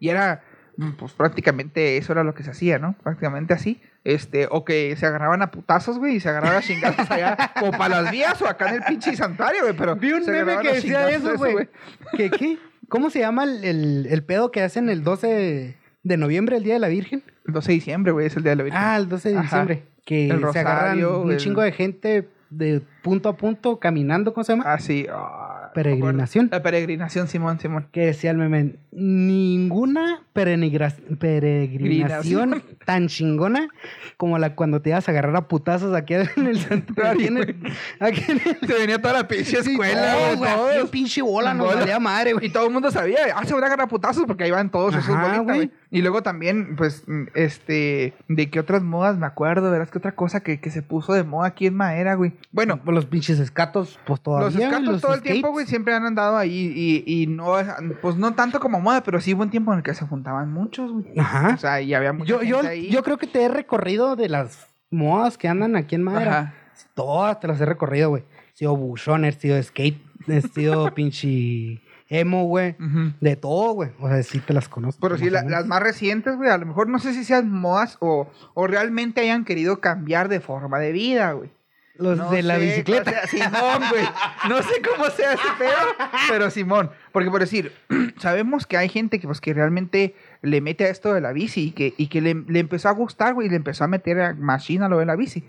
Speaker 3: Y era, mm, pues prácticamente eso era lo que se hacía, ¿no? Prácticamente así. Este, o que se agarraban a putazos, güey, y se agarraban a chingazos allá, [LAUGHS] como para las vías o acá en el pinche santuario, güey, pero.
Speaker 4: Vi un meme que decía eso, güey. ¿Qué, qué? ¿Cómo se llama el, el, el pedo que hacen el 12 de noviembre, el Día de la Virgen?
Speaker 3: El 12 de diciembre, güey, es el día de la Virgen.
Speaker 4: Ah, el 12 de
Speaker 3: Ajá.
Speaker 4: diciembre. Que
Speaker 3: El
Speaker 4: se agarran un
Speaker 3: el-
Speaker 4: chingo de gente de punto a punto caminando, ¿cómo se llama?
Speaker 3: Ah, sí. ah,
Speaker 4: Peregrinación.
Speaker 3: La peregrinación, Simón, Simón.
Speaker 4: Que decía el meme, ninguna peregrinación [LAUGHS] tan chingona como la cuando te ibas a agarrar a putazos aquí en el santuario. Aquí en el,
Speaker 3: Se venía toda la pinche escuela, güey,
Speaker 4: en pinche bola nos valía madre, güey.
Speaker 3: Y todo el mundo sabía, ah, se van a agarrar a putazos porque ahí van todos esos
Speaker 4: Ajá,
Speaker 3: bolitas,
Speaker 4: güey.
Speaker 3: Y luego también, pues, mm, este, de qué otras modas me acuerdo, verás que otra cosa que, que se puso de moda aquí en Madera, güey. Bueno,
Speaker 4: Pues los pinches escatos, pues todavía.
Speaker 3: los escatos
Speaker 4: los
Speaker 3: todo el tiempo, güey, siempre han andado ahí y, y no, es- pues no tanto como moda, pero sí hubo un tiempo en el que se juntaban muchos, güey.
Speaker 4: Ajá.
Speaker 3: O sea, y había mucha
Speaker 4: Yo, yo,
Speaker 3: ahí.
Speaker 4: yo creo que te he recorrido de las modas que andan aquí en Madera.
Speaker 3: Ajá.
Speaker 4: Todas te las he recorrido, güey. He sido buchón, he sido skate, he sido [LAUGHS] pinche emo, güey. De todo, güey. O sea, sí te las conozco.
Speaker 3: Pero sí, la- las más recientes, güey, a lo mejor no sé si sean modas o, o realmente hayan querido cambiar de forma de vida, güey.
Speaker 4: Los
Speaker 3: No
Speaker 4: de la
Speaker 3: sé,
Speaker 4: bicicleta.
Speaker 3: o sea, Simón, güey. No sé cómo sea ese pedo, pero Simón. Porque por decir, [CLEARS THROAT] sabemos que hay gente que, pues, que realmente le mete a esto de la bici y que, y que le, le empezó a gustar, güey, y le empezó a meter a machina lo de la bici.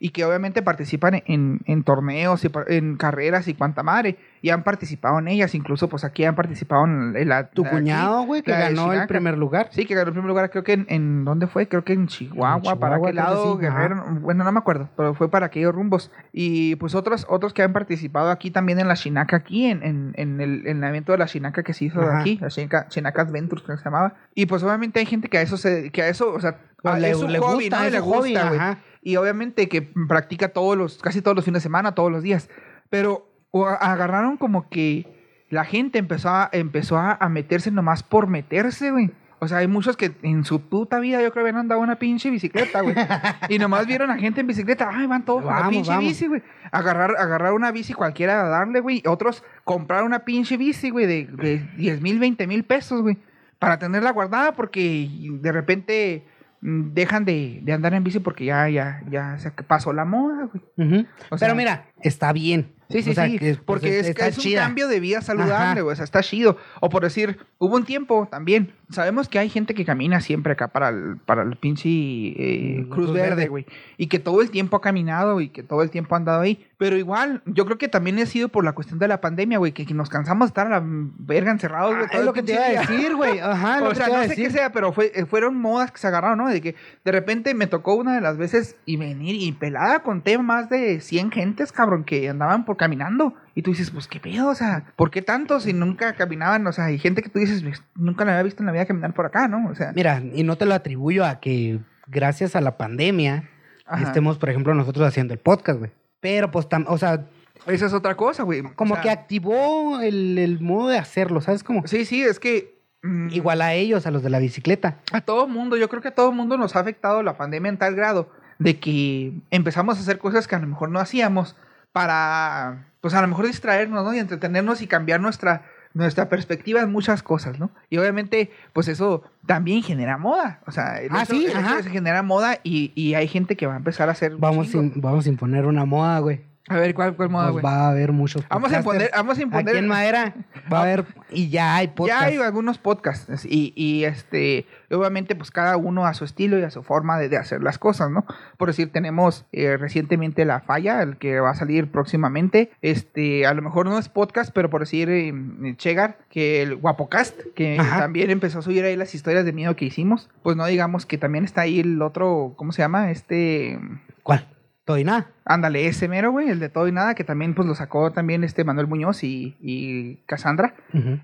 Speaker 3: Y que obviamente participan en, en torneos y en carreras y cuanta madre. Y han participado en ellas. Incluso, pues aquí han participado en, la.
Speaker 4: Tu
Speaker 3: la
Speaker 4: cuñado, güey, que ganó el primer lugar.
Speaker 3: Sí, que ganó el primer lugar, creo que en, en ¿dónde fue? Creo que en Chihuahua,
Speaker 4: En
Speaker 3: para aquel lado, Guerrero, bueno, no me acuerdo, pero fue para aquellos rumbos. Y pues otros, otros que han participado aquí también en la Chinaca, aquí, en, en, en el, en el evento de la Chinaca que se hizo de aquí, la Chinaca, Chinaca Adventures, creo que se llamaba. Y pues obviamente hay gente que a eso se, que a eso, o sea,
Speaker 4: Pues
Speaker 3: a-
Speaker 4: le-
Speaker 3: es un
Speaker 4: le
Speaker 3: hobby,
Speaker 4: gusta,
Speaker 3: le gusta, güey. Y obviamente que practica todos los, casi todos los fines de semana, todos los días. Pero o agarraron como que la gente empezó a, empezó a, meterse nomás por meterse, güey. O sea, hay muchos que en su puta vida yo creo que habían andado una pinche bicicleta, güey. [LAUGHS] y nomás vieron a gente en bicicleta. Ay, van todos con la
Speaker 4: Vamos,
Speaker 3: pinche
Speaker 4: vamos.
Speaker 3: bici, güey. Agarrar, agarrar una bici cualquiera a darle, güey. Otros comprar una pinche bici, güey, de, de 10 mil, 20 mil pesos, güey. Para tenerla guardada porque de repente mm, dejan de, de andar en bici porque ya, ya, ya se pasó la moda, güey.
Speaker 4: Ujú.
Speaker 3: O sea-
Speaker 4: Pero mira, está bien.
Speaker 3: Sí, sí,
Speaker 4: O sea,
Speaker 3: sí.
Speaker 4: que, pues,
Speaker 3: porque es, es un
Speaker 4: chida.
Speaker 3: cambio de vida saludable, güey. O sea, está chido. O por decir, hubo un tiempo también. Sabemos que hay gente que camina siempre acá para el, para el pinche eh, Cruz
Speaker 4: Cruz
Speaker 3: Verde, güey. Y que todo el tiempo ha caminado y que todo el tiempo ha andado ahí. Pero igual, yo creo que también ha sido por la cuestión de la pandemia, güey. Que, que nos cansamos de estar a la verga encerrados, güey.
Speaker 4: Ah,
Speaker 3: todo
Speaker 4: es lo que te iba a decir, güey. Ajá, [LAUGHS] lo
Speaker 3: O
Speaker 4: que
Speaker 3: sea,
Speaker 4: te iba
Speaker 3: no
Speaker 4: a
Speaker 3: sé qué sea, pero fue, eh, fueron modas que se agarraron, ¿no? De que de repente me tocó una de las veces y venir y pelada conté más de 100 gentes, cabrón, que andaban por caminando. Y tú dices, pues qué pedo, o sea, ¿por qué tantos y nunca caminaban? O sea, hay gente que tú dices, "Pues, nunca la había visto en la vida caminar por acá, ¿no? O sea,
Speaker 4: Mira, y no te lo atribuyo a que gracias a la pandemia
Speaker 3: Ajá.
Speaker 4: estemos, por ejemplo, nosotros haciendo el podcast, güey. Pero pues, tam- o sea,
Speaker 3: esa es otra cosa, güey. O
Speaker 4: como
Speaker 3: sea,
Speaker 4: que activó el, el modo de hacerlo, ¿sabes? Como
Speaker 3: Sí, sí, es que... mm,
Speaker 4: igual a ellos, a los de la bicicleta.
Speaker 3: A todo mundo, yo creo que a todo mundo nos ha afectado la pandemia en tal grado de que empezamos a hacer cosas que a lo mejor no hacíamos para, pues a lo mejor distraernos, ¿no? Y entretenernos y cambiar nuestra, nuestra perspectiva en muchas cosas, ¿no? Y obviamente, pues eso también genera moda. O sea, el
Speaker 4: Ah,
Speaker 3: hecho-
Speaker 4: sí,
Speaker 3: el hecho
Speaker 4: ajá.
Speaker 3: de que se genera moda y, y hay gente que va a empezar a hacer.
Speaker 4: Vamos, vamos a imponer una moda, güey.
Speaker 3: A ver, ¿cuál, cuál
Speaker 4: Pues
Speaker 3: güey?
Speaker 4: va a haber muchos
Speaker 3: Vamos a imponer, vamos a imponer.
Speaker 4: Aquí en Madera va a haber, y ya hay podcast.
Speaker 3: Ya hay algunos podcasts y, y, este, obviamente pues cada uno a su estilo y a su forma de, de hacer las cosas, ¿no? Por decir, tenemos eh, recientemente La Falla, el que va a salir próximamente, este, a lo mejor no es podcast, pero por decir eh, Chegar, que el Guapocast, que
Speaker 4: Ajá.
Speaker 3: también empezó a subir ahí las historias de miedo que hicimos, pues no digamos que también está ahí el otro, ¿cómo se llama? Este...
Speaker 4: ¿Cuál? Todo y nada.
Speaker 3: Ándale, ese mero, güey, el de todo y nada, que también pues lo sacó también este Manuel Muñoz y, y Cassandra.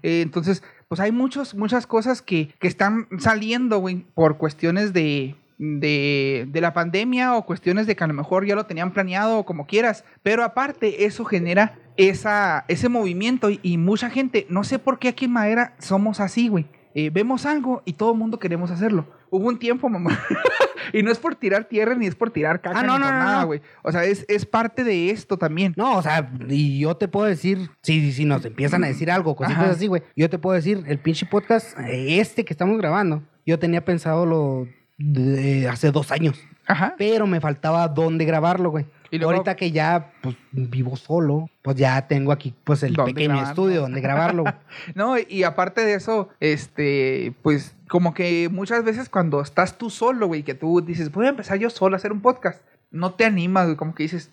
Speaker 3: Eh, entonces, pues hay muchos, muchas cosas que, que están saliendo, güey, por cuestiones de, de, de la pandemia o cuestiones de que a lo mejor ya lo tenían planeado o como quieras. Pero aparte, eso genera esa, ese movimiento y, y mucha gente, no sé por qué aquí en Madera somos así, güey. Eh, vemos algo y todo el mundo queremos hacerlo. Hubo un tiempo, mamá. [LAUGHS] y no es por tirar tierra ni es por tirar caca
Speaker 4: Ah, no,
Speaker 3: ni
Speaker 4: no,
Speaker 3: por
Speaker 4: no,
Speaker 3: nada, güey. O sea, es, es parte de esto también.
Speaker 4: No, o sea, y yo te puedo decir, si, si nos empiezan a decir algo, cositas
Speaker 3: Ajá.
Speaker 4: así, güey, yo te puedo decir, el pinche podcast, eh, este que estamos grabando, yo tenía pensado lo de hace dos años,
Speaker 3: Ajá.
Speaker 4: pero me faltaba dónde grabarlo, güey.
Speaker 3: Y luego-
Speaker 4: Ahorita que ya pues, vivo solo, pues ya tengo aquí pues el
Speaker 3: ¿Dónde
Speaker 4: pequeño
Speaker 3: grabarlo?
Speaker 4: estudio donde grabarlo. [LAUGHS]
Speaker 3: No, y aparte de eso, este, pues como que muchas veces cuando estás tú solo, güey, que tú dices, voy a empezar yo solo a hacer un podcast, no te animas, güey, como que dices,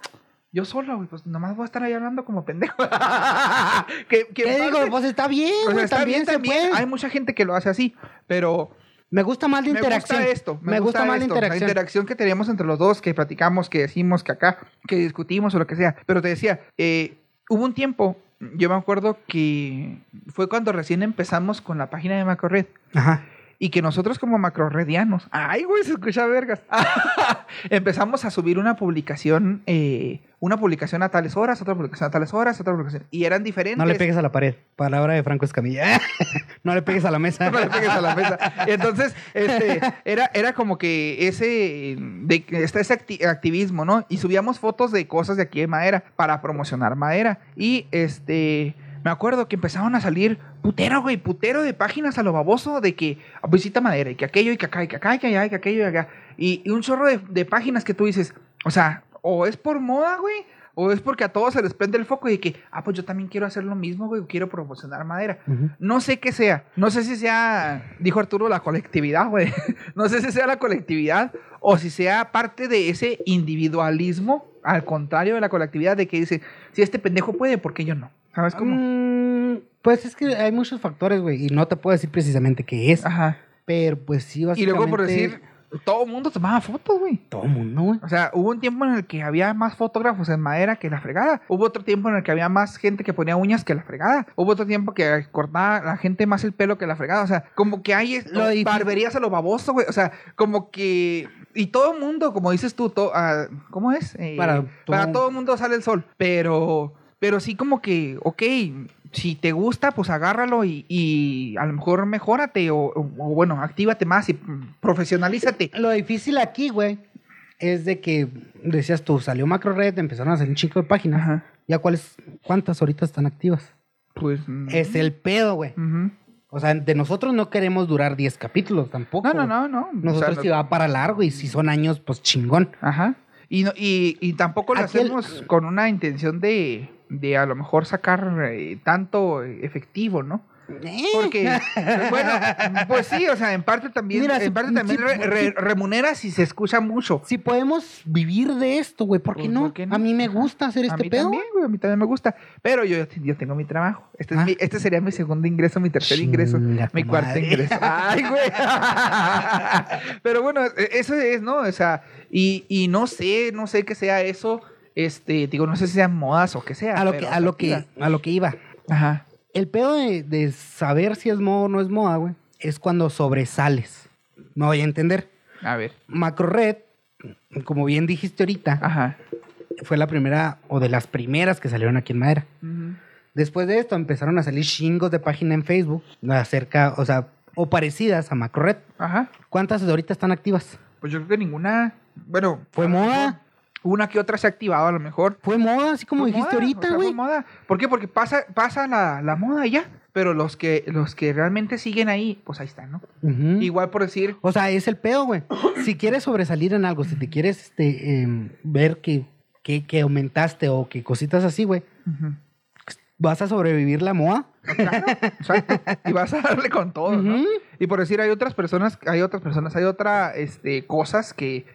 Speaker 3: yo solo, güey, pues nomás voy a estar ahí hablando como pendejo. [LAUGHS] que, que
Speaker 4: ¿Qué digo? Pues está bien, güey,
Speaker 3: está
Speaker 4: también
Speaker 3: bien,
Speaker 4: se
Speaker 3: también.
Speaker 4: puede.
Speaker 3: Hay mucha gente que lo hace así, pero
Speaker 4: Me gusta más la
Speaker 3: me
Speaker 4: interacción.
Speaker 3: gusta esto.
Speaker 4: Me, gusta, más la
Speaker 3: esto,
Speaker 4: interacción.
Speaker 3: La interacción que teníamos entre los dos, que platicamos, que decimos, que acá, que discutimos o lo que sea. Pero te decía, eh, hubo un tiempo, yo me acuerdo que fue cuando recién empezamos con la página de Macorred.
Speaker 4: Ajá.
Speaker 3: Y que nosotros como macroredianos, ay, güey, se escucha vergas, [LAUGHS] empezamos a subir una publicación, eh, una publicación a tales horas, otra publicación a tales horas, otra publicación, y eran diferentes.
Speaker 4: No le pegues a la pared. Palabra de Franco Escamilla. [LAUGHS] no le pegues a la mesa.
Speaker 3: No le pegues a la mesa. Entonces, este, era, era como que ese, de, este, ese acti- activismo, ¿no? Y subíamos fotos de cosas de aquí de madera para promocionar madera. Y este, me acuerdo que empezaron a salir putero, güey, putero de páginas a lo baboso de que "Ah, visita madera y que aquello y que acá y que acá y que allá y que aquello y acá. Y, y un chorro de, de páginas que tú dices, o sea, o es por moda, güey. O es porque a todos se les prende el foco y de que, ah, pues yo también quiero hacer lo mismo, güey, quiero promocionar madera. No sé qué sea. No sé si sea, dijo Arturo, la colectividad, güey. [LAUGHS] No sé si sea la colectividad o si sea parte de ese individualismo, al contrario de la colectividad, de que dice, si este pendejo puede, ¿por qué yo no? ¿Sabes cómo?
Speaker 4: Mm, pues es que hay muchos factores, güey. Y no te puedo decir precisamente qué es.
Speaker 3: Ajá.
Speaker 4: Pero pues sí,
Speaker 3: Y
Speaker 4: básicamente...
Speaker 3: luego por decir, todo el mundo tomaba fotos, güey.
Speaker 4: Todo el mundo, güey.
Speaker 3: O sea, hubo un tiempo en el que había más fotógrafos en madera que la fregada. Hubo otro tiempo en el que había más gente que ponía uñas que la fregada. Hubo otro tiempo que cortaba la gente más el pelo que la fregada. O sea, como que hay esto,
Speaker 4: Lo difícil-
Speaker 3: barberías a lo baboso, güey. O sea, como que... Y todo el mundo, como dices tú, to- ah, ¿cómo es? Eh,
Speaker 4: Para
Speaker 3: para
Speaker 4: todo
Speaker 3: el mundo sale el sol. Pero, pero sí como que, ok, si te gusta, pues agárralo y, y a lo mejor mejórate o, o- o, bueno, actívate más y profesionalízate.
Speaker 4: Lo difícil aquí, güey, es de que decías tú, salió Macro Red, empezaron a salir un chico de páginas.
Speaker 3: Ajá.
Speaker 4: ¿Ya cuáles, cuántas ahorita están activas?
Speaker 3: Pues...
Speaker 4: Es el pedo, güey.
Speaker 3: ujú.
Speaker 4: O sea, de nosotros no queremos durar 10 capítulos tampoco.
Speaker 3: No, no, no, no.
Speaker 4: Nosotros
Speaker 3: O sea,
Speaker 4: si
Speaker 3: no-
Speaker 4: va para largo y si son años, pues chingón.
Speaker 3: Ajá. Y, no- y, y tampoco lo hacemos con una intención de, de a lo mejor sacar eh, tanto eh, efectivo, ¿no? Porque, [LAUGHS] bueno, pues sí, o sea, en parte también,
Speaker 4: Mira,
Speaker 3: en
Speaker 4: si-
Speaker 3: parte también
Speaker 4: si-
Speaker 3: re- re-
Speaker 4: si-
Speaker 3: remunera si se escucha mucho.
Speaker 4: Si podemos vivir de esto, güey, ¿por qué,
Speaker 3: Pues,
Speaker 4: no?
Speaker 3: ¿por qué no?
Speaker 4: A mí me gusta hacer
Speaker 3: a
Speaker 4: este
Speaker 3: mí
Speaker 4: pedo.
Speaker 3: también, güey, a mí también me gusta. Pero yo, yo tengo mi trabajo. Este, es
Speaker 4: Ah.
Speaker 3: mi- este sería mi segundo ingreso, mi tercer ingreso, mi cuarto
Speaker 4: madre.
Speaker 3: ingreso. Ay, güey. [LAUGHS] Pero bueno, e- eso es, ¿no? O sea, y, y no sé, no sé qué sea eso. Este, digo, no sé si sean modas o qué sea.
Speaker 4: A lo que, a lo que, a lo que iba.
Speaker 3: Ajá.
Speaker 4: El pedo de, de saber si es moda o no es moda, güey, es cuando sobresales. Me voy a entender.
Speaker 3: A ver.
Speaker 4: Macro Red, como bien dijiste ahorita,
Speaker 3: Ajá.
Speaker 4: fue la primera o de las primeras que salieron aquí en Madera. Después de esto empezaron a salir chingos de página en Facebook acerca, o sea, o parecidas a Macro Red.
Speaker 3: Ajá.
Speaker 4: ¿Cuántas de ahorita están activas?
Speaker 3: Pues yo creo que ninguna. Bueno.
Speaker 4: ¿Fue moda?
Speaker 3: Una que otra se ha activado a lo mejor.
Speaker 4: Fue moda, así como
Speaker 3: Fue
Speaker 4: dijiste
Speaker 3: moda, o
Speaker 4: ahorita, güey.
Speaker 3: moda. ¿Por qué? Porque pasa, pasa la, la moda y ya. Pero los que, los que realmente siguen ahí, pues ahí están, ¿no? Igual por decir,
Speaker 4: O sea, es el pedo, güey. Si quieres sobresalir en algo, si te quieres este, em, ver que, que, que aumentaste o que cositas así, güey, vas a sobrevivir la moda.
Speaker 3: Claro, exacto. Y vas a darle con todo, ¿no? Y por decir, hay otras personas, hay otras personas, hay otras este, cosas que,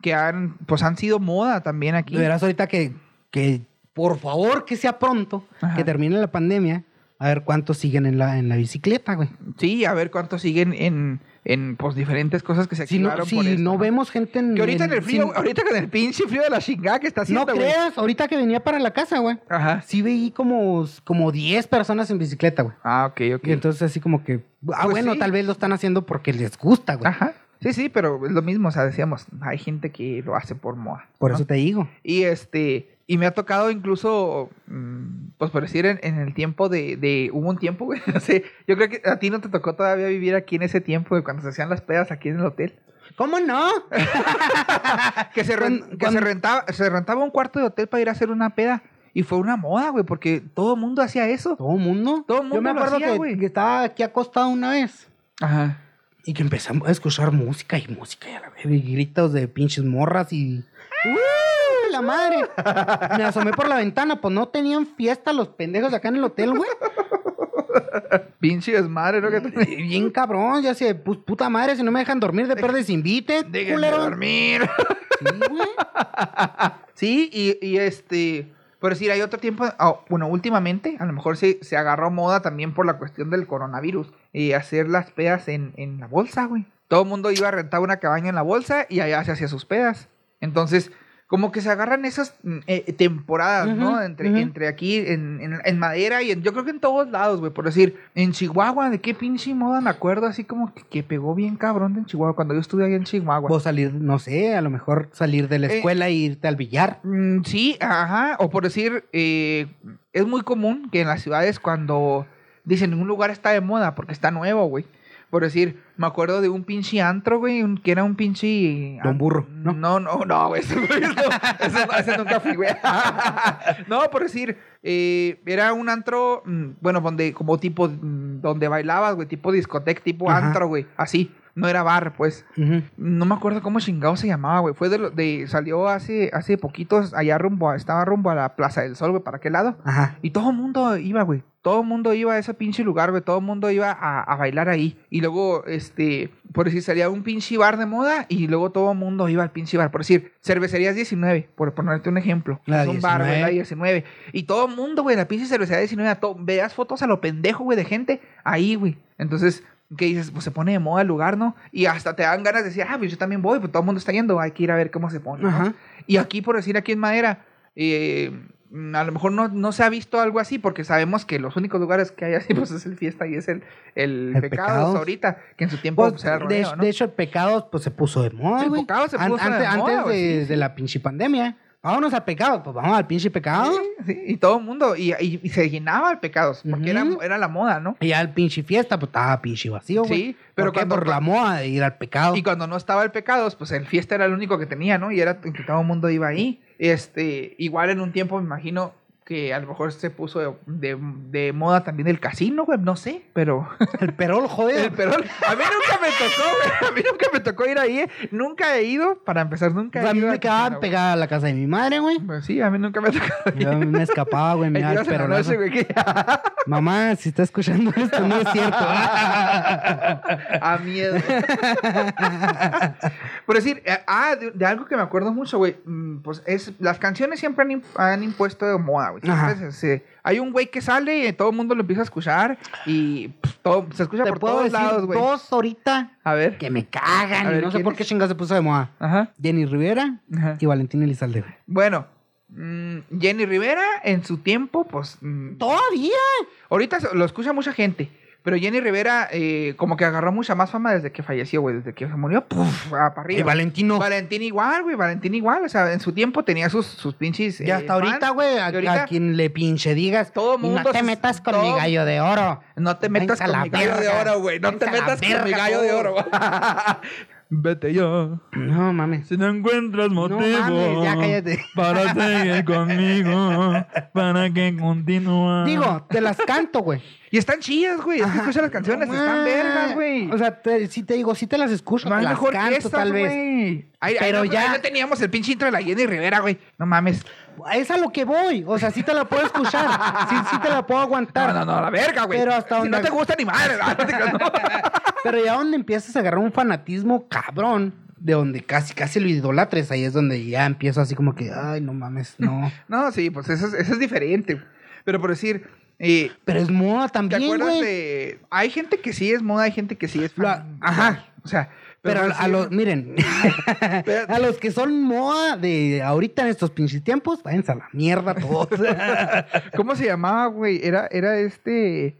Speaker 3: que han, pues han sido moda también aquí.
Speaker 4: Verás ahorita que, que, por favor, que sea pronto,
Speaker 3: Ajá.
Speaker 4: que termine la pandemia, a ver cuántos siguen en la, en la bicicleta, güey.
Speaker 3: Sí, a ver cuántos siguen en, en pues diferentes cosas que se
Speaker 4: Si no,
Speaker 3: activaron
Speaker 4: si
Speaker 3: por esto,
Speaker 4: no vemos gente en...
Speaker 3: Que ahorita en el frío,
Speaker 4: sin-
Speaker 3: ahorita con el pinche frío de la chingada que está haciendo,
Speaker 4: no
Speaker 3: güey.
Speaker 4: creas, ahorita que venía para la casa, güey.
Speaker 3: Ajá.
Speaker 4: Sí veí como, como 10 personas en bicicleta, güey.
Speaker 3: Ah, ok, ok.
Speaker 4: Y entonces así como que... Ah,
Speaker 3: Pues
Speaker 4: bueno,
Speaker 3: sí.
Speaker 4: tal vez lo están haciendo porque les gusta, güey.
Speaker 3: Ajá. Sí, sí, pero es lo mismo, o sea, decíamos, hay gente que lo hace por moda.
Speaker 4: Por
Speaker 3: ¿no?
Speaker 4: eso te digo.
Speaker 3: Y este, y me ha tocado incluso, mm, pues por decir, en, en el tiempo de, de, hubo un tiempo, [LAUGHS] güey, no sé, yo creo que a ti no te tocó todavía vivir aquí en ese tiempo de cuando se hacían las pedas aquí en el hotel.
Speaker 4: ¿Cómo no? [LAUGHS]
Speaker 3: Que se, ren- que se rentaba, se rentaba un cuarto de hotel para ir a hacer una peda. Y fue una moda, güey, porque todo el mundo hacía eso.
Speaker 4: Todo el mundo.
Speaker 3: Todo el
Speaker 4: Yo me
Speaker 3: mundo lo
Speaker 4: acuerdo
Speaker 3: hacía,
Speaker 4: que,
Speaker 3: güey.
Speaker 4: que estaba aquí acostado una vez.
Speaker 3: Ajá.
Speaker 4: Y que empezamos a escuchar música y música y a la vez, y gritos de pinches morras y. ¡Uh! La madre. Me asomé por la ventana, pues no tenían fiesta los pendejos de acá en el hotel, güey.
Speaker 3: Pinche desmadre, ¿no? Que
Speaker 4: Bien cabrón, ya sé, pues puta madre, si no me dejan dormir de perdes invite,
Speaker 3: Déjenme
Speaker 4: culero.
Speaker 3: dormir.
Speaker 4: Sí, güey.
Speaker 3: Sí, y, y este, por decir, hay otro tiempo, ah, bueno, últimamente, a lo mejor se, se agarró moda también por la cuestión del coronavirus, y hacer las pedas en, en la bolsa, güey. Todo el mundo iba a rentar una cabaña en la bolsa y allá se hacía sus pedas. Entonces, como que se agarran esas mm, eh, temporadas, ¿no? Entre, entre aquí en, en- en Madera y en, yo creo que en todos lados, güey. Por decir, en Chihuahua, ¿de qué pinche moda me acuerdo? Así como que, que pegó bien cabrón en Chihuahua cuando yo estuve ahí en Chihuahua.
Speaker 4: Vos salir, no sé, a lo mejor salir de la
Speaker 3: Eh,
Speaker 4: escuela e irte al billar.
Speaker 3: Mm, sí, ajá. O por decir, eh, es muy común que en las ciudades cuando dicen un lugar está de moda porque está nuevo, güey. Por decir, me acuerdo de un pinche antro, güey, un- que era un pinche...
Speaker 4: Don Burro, ¿no?
Speaker 3: No, no, no, [LAUGHS] güey. Eso, eso, ese nunca fui, güey. [LAUGHS] no, por decir, eh, era un antro, mm, bueno, donde, como tipo, mm, donde bailabas, güey, tipo discoteca, tipo
Speaker 4: Ajá.
Speaker 3: antro, güey. Así, no era bar, pues. No me acuerdo cómo chingado se llamaba, güey. Fue de, de salió hace hace poquitos allá rumbo a, estaba rumbo a la Plaza del Sol, güey, ¿para qué lado?
Speaker 4: Ajá.
Speaker 3: Y todo el mundo iba, güey. Todo el mundo iba a ese pinche lugar, güey. Todo el mundo iba a, a bailar ahí. Y luego, este, por decir, salía un pinche bar de moda y luego todo el mundo iba al pinche bar. Por decir, cervecerías 19, por ponerte un ejemplo.
Speaker 4: La
Speaker 3: es un bar, güey,
Speaker 4: 19.
Speaker 3: la 19. Y todo el mundo, güey, la pinche cervecería 19, a to- veas fotos a lo pendejo, güey, de gente ahí, güey. Entonces, ¿qué dices? Pues se pone de moda el lugar, ¿no? Y hasta te dan ganas de decir, ah, pues yo también voy, pues todo el mundo está yendo, hay que ir a ver cómo se pone. Y aquí, por decir, aquí en Madera, eh, mm, a lo mejor no, no se ha visto algo así, porque sabemos que los únicos lugares que hay así, [LAUGHS] pues es el fiesta y es el, el,
Speaker 4: El
Speaker 3: pecados,
Speaker 4: Pecados.
Speaker 3: ahorita, que en su tiempo
Speaker 4: Pues,
Speaker 3: pues, era
Speaker 4: de,
Speaker 3: ¿no?
Speaker 4: de hecho, el pecado pues se puso de moda,
Speaker 3: El
Speaker 4: güey.
Speaker 3: pecado se
Speaker 4: An-
Speaker 3: puso de
Speaker 4: antes,
Speaker 3: moda,
Speaker 4: antes de,
Speaker 3: sí.
Speaker 4: de la pinche pandemia. Vámonos al pecado, pues vamos al pinche pecado.
Speaker 3: Sí, sí, y todo el mundo, y, y- y se llenaba el pecados, porque era, era la moda, ¿no?
Speaker 4: Y ya el pinche fiesta, pues estaba pinche vacío, güey.
Speaker 3: Sí, pero
Speaker 4: ¿Por
Speaker 3: cuando-
Speaker 4: por la moda de ir al pecado.
Speaker 3: Y cuando no estaba el pecados, pues el fiesta era el único que tenía, ¿no? Y era que todo el mundo iba ahí. Este, igual en un tiempo me imagino que a lo mejor se puso de, de- de moda también el casino, güey, no sé, pero... [LAUGHS]
Speaker 4: El perol, joder.
Speaker 3: El perol. A mí nunca me tocó, güey. A mí nunca me tocó ir ahí. eh. Nunca he ido, para empezar, nunca he
Speaker 4: a mí
Speaker 3: ido.
Speaker 4: me quedaba pegada a la casa de mi madre, güey.
Speaker 3: Pues sí, a mí nunca me tocó.
Speaker 4: Yo me escapaba, güey, me [LAUGHS]
Speaker 3: noche, güey, que- [LAUGHS]
Speaker 4: Mamá, si está escuchando esto, no es cierto.
Speaker 3: A miedo. Por decir, eh, ah, de, de algo que me acuerdo mucho, güey. mm, Pues es, las canciones siempre han, imp- han impuesto de moda, güey.
Speaker 4: Ajá.
Speaker 3: Hay un güey que sale y todo el mundo lo empieza a escuchar y pues, todo, se escucha
Speaker 4: Te
Speaker 3: por
Speaker 4: puedo
Speaker 3: todos
Speaker 4: decir
Speaker 3: lados, güey.
Speaker 4: dos ahorita
Speaker 3: A ver.
Speaker 4: que me cagan
Speaker 3: A
Speaker 4: y
Speaker 3: ver,
Speaker 4: no sé
Speaker 3: ¿quién
Speaker 4: por qué chingas se puso de moda.
Speaker 3: Ajá.
Speaker 4: Jenny Rivera
Speaker 3: Ajá.
Speaker 4: y Valentín Elizalde.
Speaker 3: Bueno, mm, Jenny Rivera en su tiempo, pues. mm,
Speaker 4: ¿Todavía?
Speaker 3: Ahorita lo escucha mucha gente. Pero Jenny Rivera, eh, como que agarró mucha más fama desde que falleció, güey. Desde que se murió, ¡puf! ah, para arriba.
Speaker 4: Y Valentino.
Speaker 3: Valentín igual, güey. Valentín igual. O sea, en su tiempo tenía sus, sus pinches.
Speaker 4: Y
Speaker 3: eh,
Speaker 4: hasta ahorita, güey, a,
Speaker 3: ahorita
Speaker 4: a quien le pinche digas,
Speaker 3: todo
Speaker 4: "Y
Speaker 3: mundo
Speaker 4: no te metas con
Speaker 3: todo-
Speaker 4: mi gallo de oro.
Speaker 3: No te metas con
Speaker 4: la
Speaker 3: mi gallo de oro, güey. No te metas con mi gallo de oro. [LAUGHS] [LAUGHS] Vete yo.
Speaker 4: No mames.
Speaker 2: Si no encuentras motivo
Speaker 4: mames, ya cállate.
Speaker 2: para seguir conmigo, para que continúa.
Speaker 4: Digo, te las canto, güey.
Speaker 3: Y están chidas, güey. Es que escucha las canciones. están vergas, güey.
Speaker 4: O sea, te- si te digo, si te las escucho,
Speaker 3: No
Speaker 4: te las
Speaker 3: mejor que
Speaker 4: canto
Speaker 3: estas,
Speaker 4: tal vez. Pero
Speaker 3: no-
Speaker 4: ya-
Speaker 3: no teníamos el pinche intro de la Jenny Rivera, güey. No mames.
Speaker 4: Es a lo que voy. O sea, sí te la puedo escuchar. Sí, sí te la puedo aguantar.
Speaker 3: No, no, no, la verga, güey.
Speaker 4: Pero hasta
Speaker 3: si
Speaker 4: donde-
Speaker 3: no te gusta ni madre. [LAUGHS] No no.
Speaker 4: Pero ya donde empiezas a agarrar un fanatismo cabrón, de donde casi, casi lo idolatres, ahí es donde ya empiezo así como que, ay, no mames, no. [LAUGHS]
Speaker 3: No, sí, pues eso es, eso es diferente. Pero por decir, eh,
Speaker 4: Pero es moda
Speaker 3: ¿te
Speaker 4: también,
Speaker 3: acuerdas
Speaker 4: güey.
Speaker 3: de...? Hay gente que sí es moda, hay gente que sí es fan.
Speaker 4: ajá.
Speaker 3: O sea...
Speaker 4: Pero a, los, miren, [LAUGHS] [LAUGHS] a los que son moda de ahorita en estos pinches tiempos, váyanse a la mierda todos. [LAUGHS]
Speaker 3: ¿Cómo se llamaba, güey? Era, era este...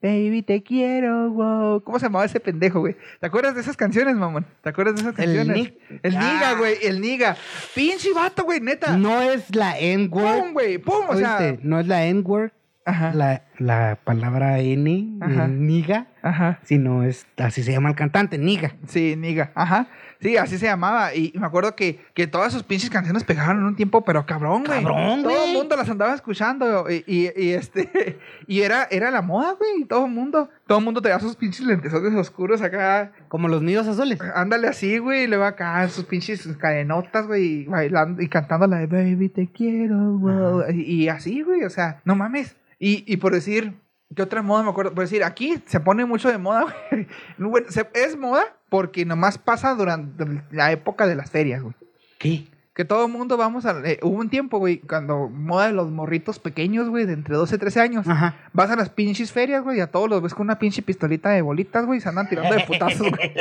Speaker 3: Baby, te quiero, wow. ¿Cómo se llamaba ese pendejo, güey? ¿Te acuerdas de esas canciones, mamón? ¿Te acuerdas de esas
Speaker 4: El
Speaker 3: canciones?
Speaker 4: Nig-
Speaker 3: El
Speaker 4: Ah.
Speaker 3: Niga, güey, el Niga. Pinche vato, güey, neta.
Speaker 4: no es la N-word.
Speaker 3: Pum, güey, pum, o sea...
Speaker 4: No es la N-word,
Speaker 3: Ajá,
Speaker 4: la, la palabra N,
Speaker 3: Ajá.
Speaker 4: niga,
Speaker 3: ajá.
Speaker 4: sino es, así se llama el cantante, niga.
Speaker 3: Sí, Niga, ajá. Sí, así se llamaba. Y me acuerdo que, que todas sus pinches canciones pegaron en un tiempo, pero cabrón, güey.
Speaker 4: Cabrón,
Speaker 3: Todo el
Speaker 4: güey.
Speaker 3: mundo las andaba escuchando. Y, y, y este. [LAUGHS] Y era, era la moda, güey. Todo el mundo. Todo el mundo tenía sus pinches lentesotes oscuros acá.
Speaker 4: Como los nidos azules.
Speaker 3: Ándale así, güey. Y luego acá sus pinches cadenotas, güey. Y bailando y cantando la de Baby, te quiero, wow. Y, y así, güey. O sea, no mames. Y, y por decir. ¿Qué otra moda me acuerdo? Decir, aquí se pone mucho de moda, [LAUGHS] güey. Es moda porque nomás pasa durante la época de las ferias.
Speaker 4: ¿Qué?
Speaker 3: Que todo el mundo vamos a... eh, hubo un tiempo, güey, cuando moda de los morritos pequeños, güey, de entre 12 y 13 años.
Speaker 4: Ajá.
Speaker 3: Vas a las pinches ferias, güey, y a todos los ves con una pinche pistolita de bolitas, güey, y se andan tirando de putazos, güey.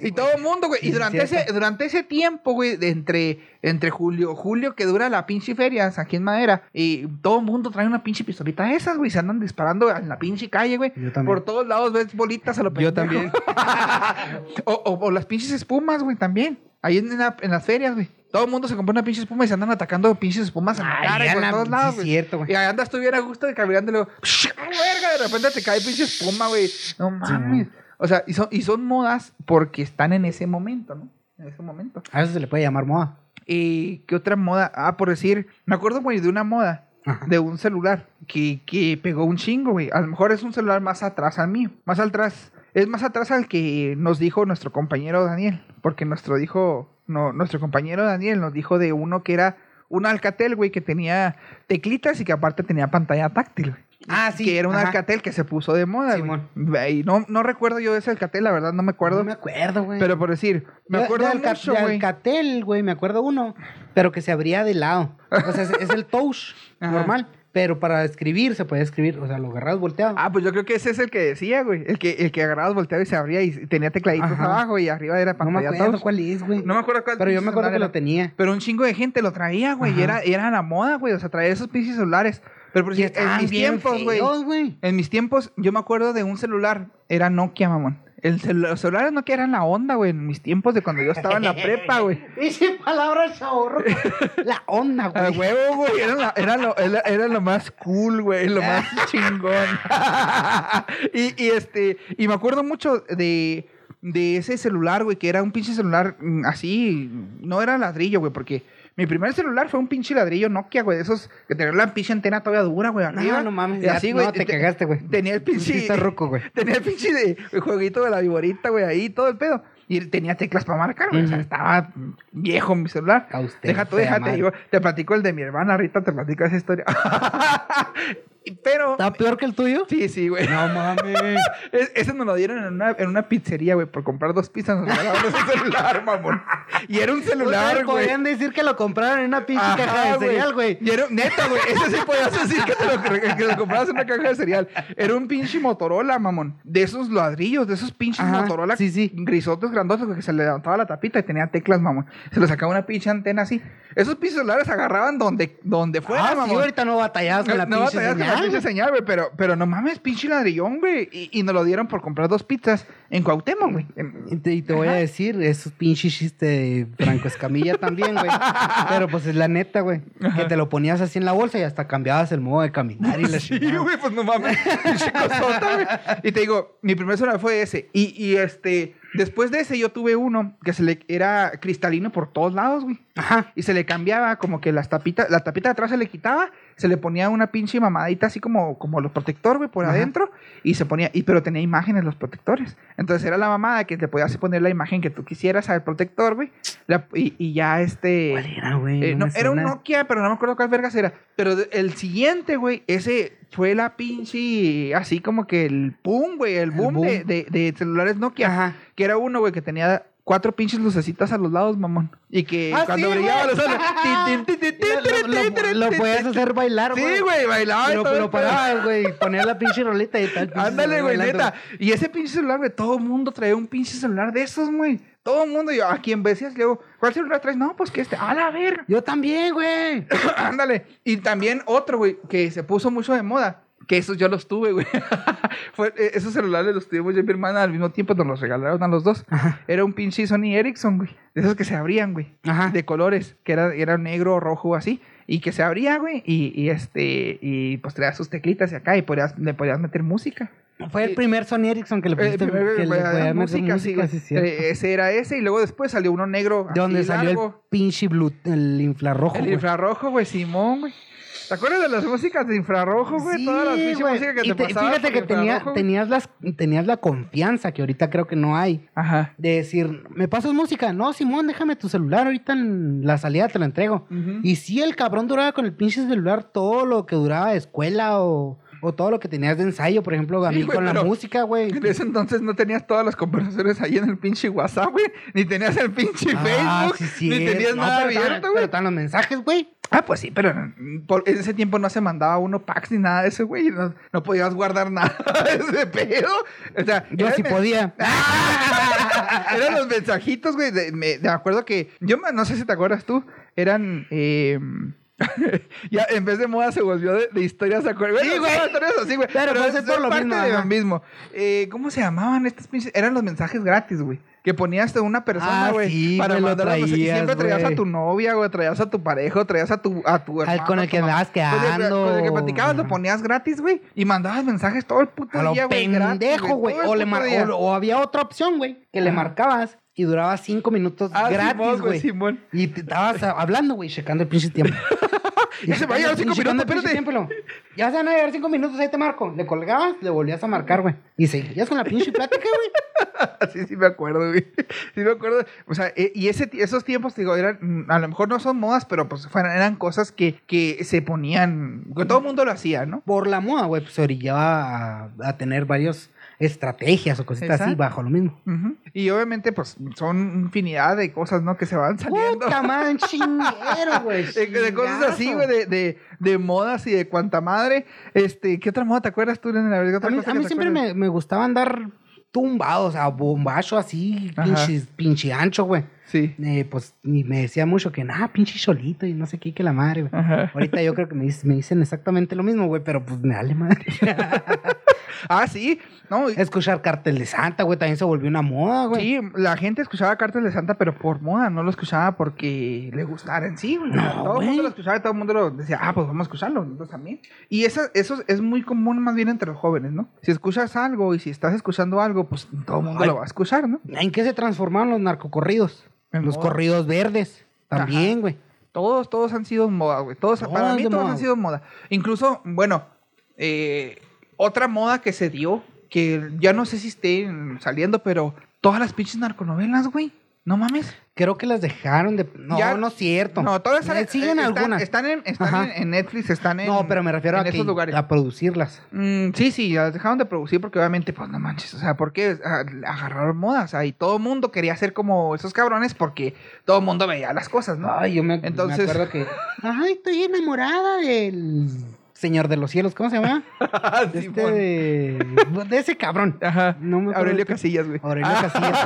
Speaker 3: [LAUGHS] y todo el mundo, güey. Y durante
Speaker 4: es
Speaker 3: ese, durante ese tiempo, güey, de entre, entre julio, julio que dura la pinche feria aquí en Madera, y todo el mundo trae una pinche pistolita de esas, güey, se andan disparando en la pinche calle, güey.
Speaker 4: Yo también.
Speaker 3: Por todos lados ves bolitas a lo
Speaker 4: Yo
Speaker 3: pendejo.
Speaker 4: también. [LAUGHS]
Speaker 3: o, o- o las pinches espumas, güey, también. Ahí en, la- en las ferias, güey. Todo el mundo se compra una pinche espuma y se andan atacando pinches espumas en la
Speaker 4: Ay,
Speaker 3: cara y por
Speaker 4: la-
Speaker 3: todos
Speaker 4: sí,
Speaker 3: lados, güey.
Speaker 4: cierto, güey.
Speaker 3: Y ahí andas tú bien a gusto de caminando y luego. ¡ah, verga! De repente te cae pinche espuma, güey. No mames. o sea, y son, y son modas porque están en ese momento, ¿no? En ese momento.
Speaker 4: A eso se le puede llamar moda.
Speaker 3: ¿Y qué otra moda? Ah, por decir, me acuerdo, güey, de una moda
Speaker 4: Ajá.
Speaker 3: de un celular que, que pegó un chingo, güey. A lo mejor es un celular más atrás al mío. Más atrás. Es más atrás al que nos dijo nuestro compañero Daniel. Porque nuestro dijo. No, nuestro compañero Daniel nos dijo de uno que era un Alcatel, güey, que tenía teclitas y que aparte tenía pantalla táctil. güey.
Speaker 4: Ah, sí,
Speaker 3: Que era un
Speaker 4: ajá.
Speaker 3: Alcatel que se puso de moda, güey.
Speaker 4: Simón.
Speaker 3: Y no, no recuerdo yo de ese Alcatel, la verdad, no me acuerdo.
Speaker 4: No me acuerdo, güey.
Speaker 3: Pero por decir, me acuerdo
Speaker 4: de, Alca-
Speaker 3: mucho,
Speaker 4: de
Speaker 3: güey.
Speaker 4: Alcatel, güey, me acuerdo uno, pero que se abría de lado. O sea, es, es el touch normal, pero para escribir se puede escribir, o sea, lo agarras volteado.
Speaker 3: Ah, pues yo creo que ese es el que decía, güey. El que, el que agarrabas, volteaba y se abría y tenía tecladitos
Speaker 4: Ajá.
Speaker 3: abajo y arriba era
Speaker 4: no me
Speaker 3: pantalla
Speaker 4: acuerdo cuál es, güey.
Speaker 3: No me acuerdo cuál
Speaker 4: Pero yo me acuerdo que lo tenía.
Speaker 3: Pero un chingo de gente lo traía, güey. Y era, era la moda, güey. O sea, traía esos pinches celulares. Pero por si- en mis tiempos, güey. En mis tiempos, yo me acuerdo de un celular. Era Nokia, mamón. El celu- los celulares Nokia eran la onda, güey. En mis tiempos de cuando yo estaba en la prepa, güey. [LAUGHS]
Speaker 4: Dice palabra chaborro. [LAUGHS] La onda,
Speaker 3: A
Speaker 4: güey.
Speaker 3: huevo, güey. Era, la- era lo, era, era lo más cool, güey. Lo más [LAUGHS] chingón. y, y este. Y me acuerdo mucho de. De ese celular, güey, que era un pinche celular mm, así. No era ladrillo, güey, porque mi primer celular fue un pinche ladrillo Nokia, güey, de esos que tenían la pinche antena todavía dura, güey, arriba.
Speaker 4: No, no mames.
Speaker 3: Y así, güey.
Speaker 4: no, te
Speaker 3: te-
Speaker 4: cagaste, güey.
Speaker 3: Tenía el pinche.
Speaker 4: Sí, está ruco, güey. [LAUGHS]
Speaker 3: Tenía el pinche de, el jueguito de la viborita, güey, ahí, todo el pedo. Y tenía teclas para marcar, güey. O sea, estaba viejo mi celular.
Speaker 4: A usted,
Speaker 3: Deja tú,
Speaker 4: fea
Speaker 3: déjate. Yo te platico el de mi hermana, ahorita te platico esa historia. [LAUGHS] Pero.
Speaker 4: ¿Está peor que el tuyo?
Speaker 3: Sí, sí, güey.
Speaker 4: No mames. [LAUGHS]
Speaker 3: Es- ese nos lo dieron en una, en una pizzería, güey, por comprar dos pizzas. Nos regalaron ese celular, mamón. Y era un celular, güey.
Speaker 4: podrían decir que lo compraron en una pinche caja de cereal, güey.
Speaker 3: Y era, neta, güey. Ese sí podías decir que te lo, que lo comprabas en una caja de cereal. Era un pinche Motorola, mamón. De esos ladrillos, de esos pinches
Speaker 4: Ajá,
Speaker 3: Motorola
Speaker 4: sí, sí.
Speaker 3: grisotes grandotes que se le levantaba la tapita y tenía teclas, mamón. Se le sacaba una pinche antena así. Esos pinches celulares agarraban donde, donde fuera,
Speaker 4: Ah, sí,
Speaker 3: mamón.
Speaker 4: ahorita no batallabas con la
Speaker 3: no
Speaker 4: pinche
Speaker 3: batallas
Speaker 4: señal, güey.
Speaker 3: señal, güey, pero, pero no mames, pinche ladrillón, güey. Y, y nos lo dieron por comprar dos pizzas en Cuauhtémoc, güey.
Speaker 4: Y te, y te voy a decir, es un pinche chiste de Franco Escamilla también, güey. [LAUGHS] Pero pues es la neta, güey. Que te lo ponías así en la bolsa y hasta cambiabas el modo de caminar y la
Speaker 3: Sí, güey, pues no mames. pinche cosota, güey. Y te digo, mi primer celular fue ese. Y, y este, después de ese yo tuve uno que se le era cristalino por todos lados, güey.
Speaker 4: Ajá.
Speaker 3: Y se le cambiaba como que las tapitas, la tapita de atrás se le quitaba, se le ponía una pinche mamadita así como, como los protector, güey, por
Speaker 4: Ajá.
Speaker 3: adentro. Y se ponía, y pero tenía imágenes los protectores. Entonces era la mamada que te podías poner la imagen que tú quisieras al protector, güey. la- y, y ya este.
Speaker 4: ¿Cuál era, güey?
Speaker 3: Eh,
Speaker 4: No
Speaker 3: era un. Nokia, pero no me acuerdo cuál vergas era. Pero el siguiente, güey, ese fue la pinche, así como que el boom, güey, el
Speaker 4: El
Speaker 3: boom. De, de- de celulares Nokia.
Speaker 4: Ajá.
Speaker 3: Que era uno, güey, que tenía cuatro pinches lucecitas a los lados, mamón. Y que
Speaker 4: Ah,
Speaker 3: cuando
Speaker 4: sí,
Speaker 3: brillaba los [LAUGHS]
Speaker 4: Lo, lo- podías hacer bailar, güey.
Speaker 3: Sí, güey, bailaba. el pedo.
Speaker 4: parabas, güey. [LAUGHS] Ponías la pinche rolita y tal.
Speaker 3: Ándale, güey, neta. Y ese pinche celular, güey, todo el mundo traía un pinche celular de esos, güey. Todo el mundo, yo, a quien decías, le digo, ¿cuál celular traes? No, pues que este, a la verga.
Speaker 4: Yo también, güey. [LAUGHS]
Speaker 3: Ándale. Y también otro, güey, que se puso mucho de moda. Que esos yo los tuve, güey. [LAUGHS] Eh, esos celulares los tuvimos yo y mi hermana al mismo tiempo, nos los regalaron a los dos. Era un pinche Sony Ericsson, güey. De esos que se abrían, güey.
Speaker 4: Ajá.
Speaker 3: De colores, que era, era negro, rojo, así. Y que se abría, güey. Y, y este, y pues traía sus teclitas y acá y podías, le podías meter música.
Speaker 4: Fue el primer Sony Ericsson que le
Speaker 3: Eh,
Speaker 4: pusiste, que le música, sí.
Speaker 3: Eh, ese era ese. Y luego después salió uno negro.
Speaker 4: De donde salió el
Speaker 3: largo.
Speaker 4: pinche blue, el infrarrojo,
Speaker 3: El infrarrojo, güey, Simón, güey. ¿Te acuerdas de las músicas de infrarrojo, güey?
Speaker 4: Sí,
Speaker 3: Todas las pinches músicas que
Speaker 4: Y
Speaker 3: te,
Speaker 4: te-
Speaker 3: pasaban
Speaker 4: Fíjate que tenía, tenías, las, tenías la confianza que ahorita creo que no hay.
Speaker 3: Ajá.
Speaker 4: De decir, ¿me pasas música? No, Simón, déjame tu celular, ahorita en la salida te lo entrego. Y sí, el cabrón duraba con el pinche celular todo lo que duraba de escuela o, O todo lo que tenías de ensayo, por ejemplo, a
Speaker 3: Sí,
Speaker 4: mí
Speaker 3: güey,
Speaker 4: con la
Speaker 3: pero-
Speaker 4: música, güey.
Speaker 3: En ese entonces no tenías todas las conversaciones ahí en el pinche WhatsApp, güey. Ni tenías el pinche
Speaker 4: Ah,
Speaker 3: Facebook.
Speaker 4: sí,
Speaker 3: ni tenías
Speaker 4: No,
Speaker 3: nada
Speaker 4: pero
Speaker 3: abierto,
Speaker 4: Pero
Speaker 3: güey.
Speaker 4: están los mensajes, güey.
Speaker 3: Ah, pues sí, pero por- en ese tiempo no se mandaba uno packs ni nada de eso, güey. No, no podías guardar [LAUGHS] nada de ese pedo. O sea,
Speaker 4: Yo sí podía. [LAUGHS]
Speaker 3: Eran los mensajitos, güey. De, me, de acuerdo que. Yo no sé si te acuerdas tú. Eran. eh, [LAUGHS] ya en vez de moda se volvió de, de historias, ¿se acuerdan?
Speaker 4: Sí, güey.
Speaker 3: historias así, güey.
Speaker 4: Pero pues es por lo
Speaker 3: parte
Speaker 4: mismo,
Speaker 3: de
Speaker 4: ajá.
Speaker 3: mismo. Eh, ¿Cómo se llamaban estos pinches? Eran los mensajes gratis, güey. Que ponías de una persona,
Speaker 4: Ah,
Speaker 3: güey.
Speaker 4: sí,
Speaker 3: para
Speaker 4: güey, lo
Speaker 3: mandar. Y siempre traías a
Speaker 4: güey.
Speaker 3: tu novia, güey. Traías a tu pareja, o traías a tu, a tu
Speaker 4: Al
Speaker 3: hermano,
Speaker 4: con el
Speaker 3: a
Speaker 4: que andabas quedando.
Speaker 3: Con el que platicabas, lo ponías gratis, güey. Y mandabas mensajes todo el puto
Speaker 4: A lo
Speaker 3: día, güey. gratis,
Speaker 4: pendejo, güey. O, le mar- o, o había otra opción, güey, que le marcabas y duraba cinco minutos
Speaker 3: Ah,
Speaker 4: gratis, güey. Y te estabas hablando, güey, checando el pinche tiempo. [LAUGHS]
Speaker 3: Ya se va a llevar cinco minutos, espérate.
Speaker 4: tiempo, Ya se van a llevar cinco minutos, ahí te marco. Le colgabas, le volvías a marcar, güey. Y seguías con la pinche plática, güey. [LAUGHS]
Speaker 3: Sí, sí me acuerdo, güey. Sí me acuerdo. O sea, eh, y ese, esos tiempos, digo, eran, a lo mejor no son modas, pero pues fueran, eran cosas que, que se ponían, que todo el mundo lo hacía, ¿no?
Speaker 4: Por la moda, güey, pues se orillaba a, a tener varias estrategias o cositas así bajo lo mismo.
Speaker 3: Y obviamente, pues, son infinidad de cosas, ¿no? Que se van saliendo.
Speaker 4: Puta man, [LAUGHS] chinguero, güey.
Speaker 3: De, de cosas así, güey, de, de, de modas y de cuanta madre. Este, ¿qué otra moda te acuerdas tú, Leonel? A ver, ¿qué otra
Speaker 4: A mí, a siempre me, me gustaba andar tumbado, o sea, bombacho así, pinche, pinche ancho, güey.
Speaker 3: Sí.
Speaker 4: Eh, pues, y me decía mucho que, nada, pinche cholito y no sé qué, que la madre, güey. Ahorita yo creo que me, dic- me dicen exactamente lo mismo, güey, pero pues me vale madre. [LAUGHS]
Speaker 3: Ah, sí. No,
Speaker 4: Escuchar Cartel de Santa, güey, también se volvió una moda, güey.
Speaker 3: Sí, la gente escuchaba Cartas de Santa, pero por moda, no lo escuchaba porque le gustara en sí, güey.
Speaker 4: No,
Speaker 3: todo el mundo lo escuchaba y todo el mundo lo decía, ah, pues vamos a escucharlo, nosotros también. Y eso, eso es muy común más bien entre los jóvenes, ¿no? Si escuchas algo y si estás escuchando algo, pues todo el mundo
Speaker 4: Ay.
Speaker 3: lo va a escuchar, ¿no?
Speaker 4: ¿En qué se transformaron los narcocorridos?
Speaker 3: En
Speaker 4: los
Speaker 3: moda.
Speaker 4: corridos verdes, también, güey.
Speaker 3: Todos, todos han sido moda, güey. Todos,
Speaker 4: Todos
Speaker 3: para mí todos
Speaker 4: moda.
Speaker 3: han sido moda. Incluso, bueno, eh, otra moda que se dio, que ya no sé si estén saliendo, pero todas las pinches narconovelas, güey. No mames.
Speaker 4: Creo que las dejaron de... No,
Speaker 3: Ya-
Speaker 4: no es cierto.
Speaker 3: No, todas están,
Speaker 4: Eh, Siguen
Speaker 3: están-
Speaker 4: algunas.
Speaker 3: Están, en, están en, en Netflix, están en.
Speaker 4: no, pero me refiero a,
Speaker 3: esos lugares.
Speaker 4: a producirlas.
Speaker 3: Mm, sí, sí, las dejaron de producir porque obviamente, pues no manches, o sea, porque agarraron modas, o sea, y todo el mundo quería ser como esos cabrones porque todo el mundo veía las cosas, ¿no?
Speaker 4: Ay, yo me, me
Speaker 3: Entonces-
Speaker 4: acuerdo que... [LAUGHS] Ay, estoy enamorada del Señor de los Cielos. ¿Cómo se llama? De, [LAUGHS] este,
Speaker 3: Simón.
Speaker 4: de, de ese cabrón.
Speaker 3: Ajá.
Speaker 4: No me acuerdo
Speaker 3: Aurelio Casillas, güey.
Speaker 4: Aurelio Casillas.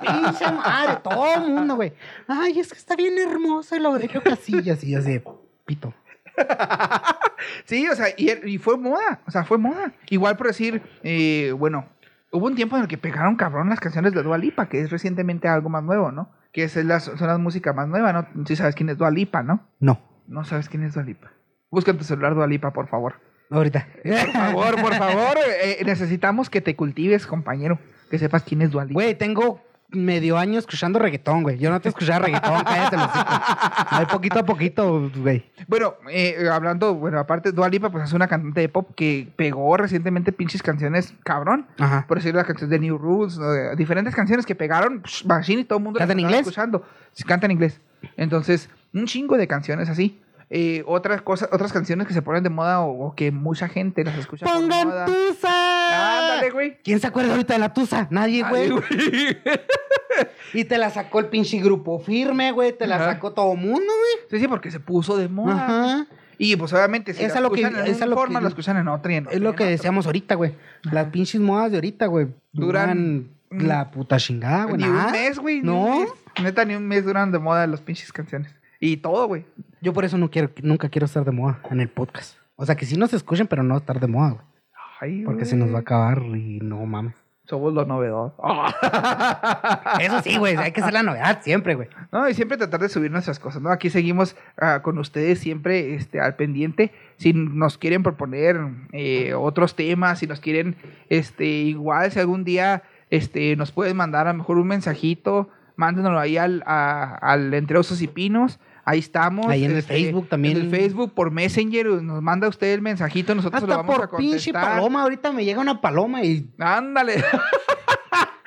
Speaker 4: [LAUGHS] Pinche madre, todo el mundo, güey. Ay, es que está bien hermoso el Aurelio Casillas. Y yo así, pito. [LAUGHS]
Speaker 3: Sí, o sea, y, y fue moda, o sea, fue moda. Igual por decir, eh, bueno, hubo un tiempo en el que pegaron cabrón las canciones de Dua Lipa, que es recientemente algo más nuevo, ¿no? Que es las, son las músicas más nuevas, ¿no? Si sabes quién es Dua Lipa, ¿no?
Speaker 4: No,
Speaker 3: No sabes quién es Dua Lipa. Busca en tu celular Dua Lipa, por favor.
Speaker 4: ahorita.
Speaker 3: Por favor, por favor, eh, necesitamos que te cultives, compañero. Que sepas quién es Dua Lipa.
Speaker 4: Güey, tengo medio año escuchando reggaetón, güey. Yo no te escuchaba reggaetón, cállate los Ahí poquito a poquito, güey.
Speaker 3: Bueno, eh, hablando, bueno, aparte, Dua Lipa, pues es una cantante de pop que pegó recientemente pinches canciones cabrón.
Speaker 4: Ajá.
Speaker 3: Por decir la canción de New Rules, eh, diferentes canciones que pegaron, machine y todo el mundo las
Speaker 4: ¿Canta en inglés?
Speaker 3: escuchando. Canta en inglés. Entonces, un chingo de canciones así. Eh, otras cosas, otras canciones que se ponen de moda o, o que mucha gente las escucha por
Speaker 4: ¡Pongan
Speaker 3: moda.
Speaker 4: tusa!
Speaker 3: Ándale, güey.
Speaker 4: ¿Quién se acuerda ahorita de la tusa? Nadie, güey. [LAUGHS] Y te la sacó el pinche grupo firme, güey. Te la
Speaker 3: Ajá.
Speaker 4: sacó todo mundo, güey.
Speaker 3: Sí, sí, porque se puso de moda.
Speaker 4: Ajá.
Speaker 3: Y pues obviamente si
Speaker 4: Es
Speaker 3: la
Speaker 4: a lo que-
Speaker 3: en
Speaker 4: es a
Speaker 3: una
Speaker 4: lo
Speaker 3: forma,
Speaker 4: que-
Speaker 3: la escuchan en otra y en
Speaker 4: Es
Speaker 3: otra y
Speaker 4: lo que decíamos ahorita, güey. Las pinches modas de ahorita, güey.
Speaker 3: Duran-
Speaker 4: Duran la puta chingada, güey.
Speaker 3: Ni
Speaker 4: nada.
Speaker 3: un mes, güey. ni
Speaker 4: No.
Speaker 3: un mes. Neta, ni un mes duran de moda las pinches canciones. Y todo, güey.
Speaker 4: Yo por eso no quiero, nunca quiero estar de moda en el podcast. O sea, que sí nos escuchen, pero no estar de moda, güey.
Speaker 3: Ay,
Speaker 4: Porque
Speaker 3: güey.
Speaker 4: se nos va a acabar y no mames.
Speaker 3: Somos lo novedoso. [LAUGHS]
Speaker 4: Eso sí, güey. Hay que hacer la novedad siempre, güey.
Speaker 3: No, y siempre tratar de subir nuestras cosas, ¿no? Aquí seguimos ah, con ustedes siempre este, al pendiente. Si nos quieren proponer eh, otros temas, si nos quieren, este, igual, si algún día este, nos pueden mandar a lo mejor un mensajito, mándenoslo ahí al, a- al Entre Osos y Pinos. Ahí estamos.
Speaker 4: Ahí en el
Speaker 3: este,
Speaker 4: Facebook también.
Speaker 3: En el Facebook, por Messenger, nos manda usted el mensajito, nosotros lo vamos a
Speaker 4: por pinche
Speaker 3: contestar.
Speaker 4: paloma. Ahorita me llega una paloma y
Speaker 3: Ándale. [LAUGHS]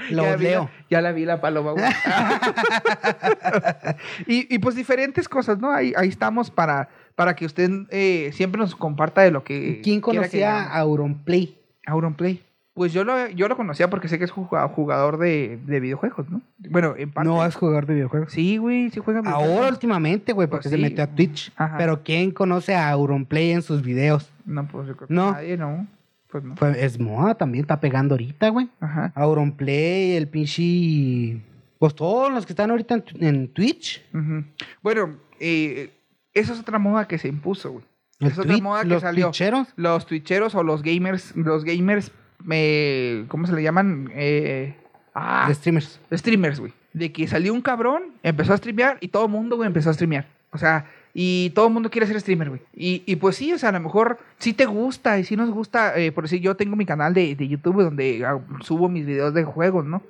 Speaker 4: los
Speaker 3: Ya vi
Speaker 4: leo.
Speaker 3: ya la vi la paloma. [LAUGHS] [LAUGHS] y, y pues diferentes cosas, ¿no? Ahí, ahí estamos para, para que usted eh, siempre nos comparta de lo que.
Speaker 4: ¿Quién
Speaker 3: que
Speaker 4: conocía
Speaker 3: digamos.
Speaker 4: a Auronplay?
Speaker 3: Auronplay? Pues yo lo, yo lo conocía porque sé que es jugado- jugador de, de videojuegos, ¿no? Bueno, en parte.
Speaker 4: No es jugador de videojuegos.
Speaker 3: Sí, güey, sí juega
Speaker 4: Ahora
Speaker 3: videojuegos.
Speaker 4: últimamente, güey, porque
Speaker 3: Pues
Speaker 4: se metió a Twitch.
Speaker 3: Ajá.
Speaker 4: Pero ¿quién conoce a Auronplay en sus videos?
Speaker 3: No, pues yo creo que
Speaker 4: No.
Speaker 3: nadie, no. Pues no.
Speaker 4: Pues es moda también, está pegando ahorita, güey.
Speaker 3: Ajá.
Speaker 4: Auronplay, el pinche... Pues todos los que están ahorita en, en Twitch.
Speaker 3: Ujú. Bueno, eh, esa es otra moda que se impuso, güey. Es otra moda que
Speaker 4: los
Speaker 3: salió.
Speaker 4: twitcheros.
Speaker 3: Los twitcheros o los gamers, los gamers, eh, ¿cómo se le llaman? Eh, ah,
Speaker 4: de streamers.
Speaker 3: streamers, güey. De que salió un cabrón, empezó a streamear y todo el mundo, güey, empezó a streamear. O sea, y todo el mundo quiere ser streamer, güey. Y, y pues sí, o sea, a lo mejor sí te gusta y sí nos gusta. eh, por decir, yo tengo mi canal de, de YouTube donde ah, subo mis videos de juegos, ¿no?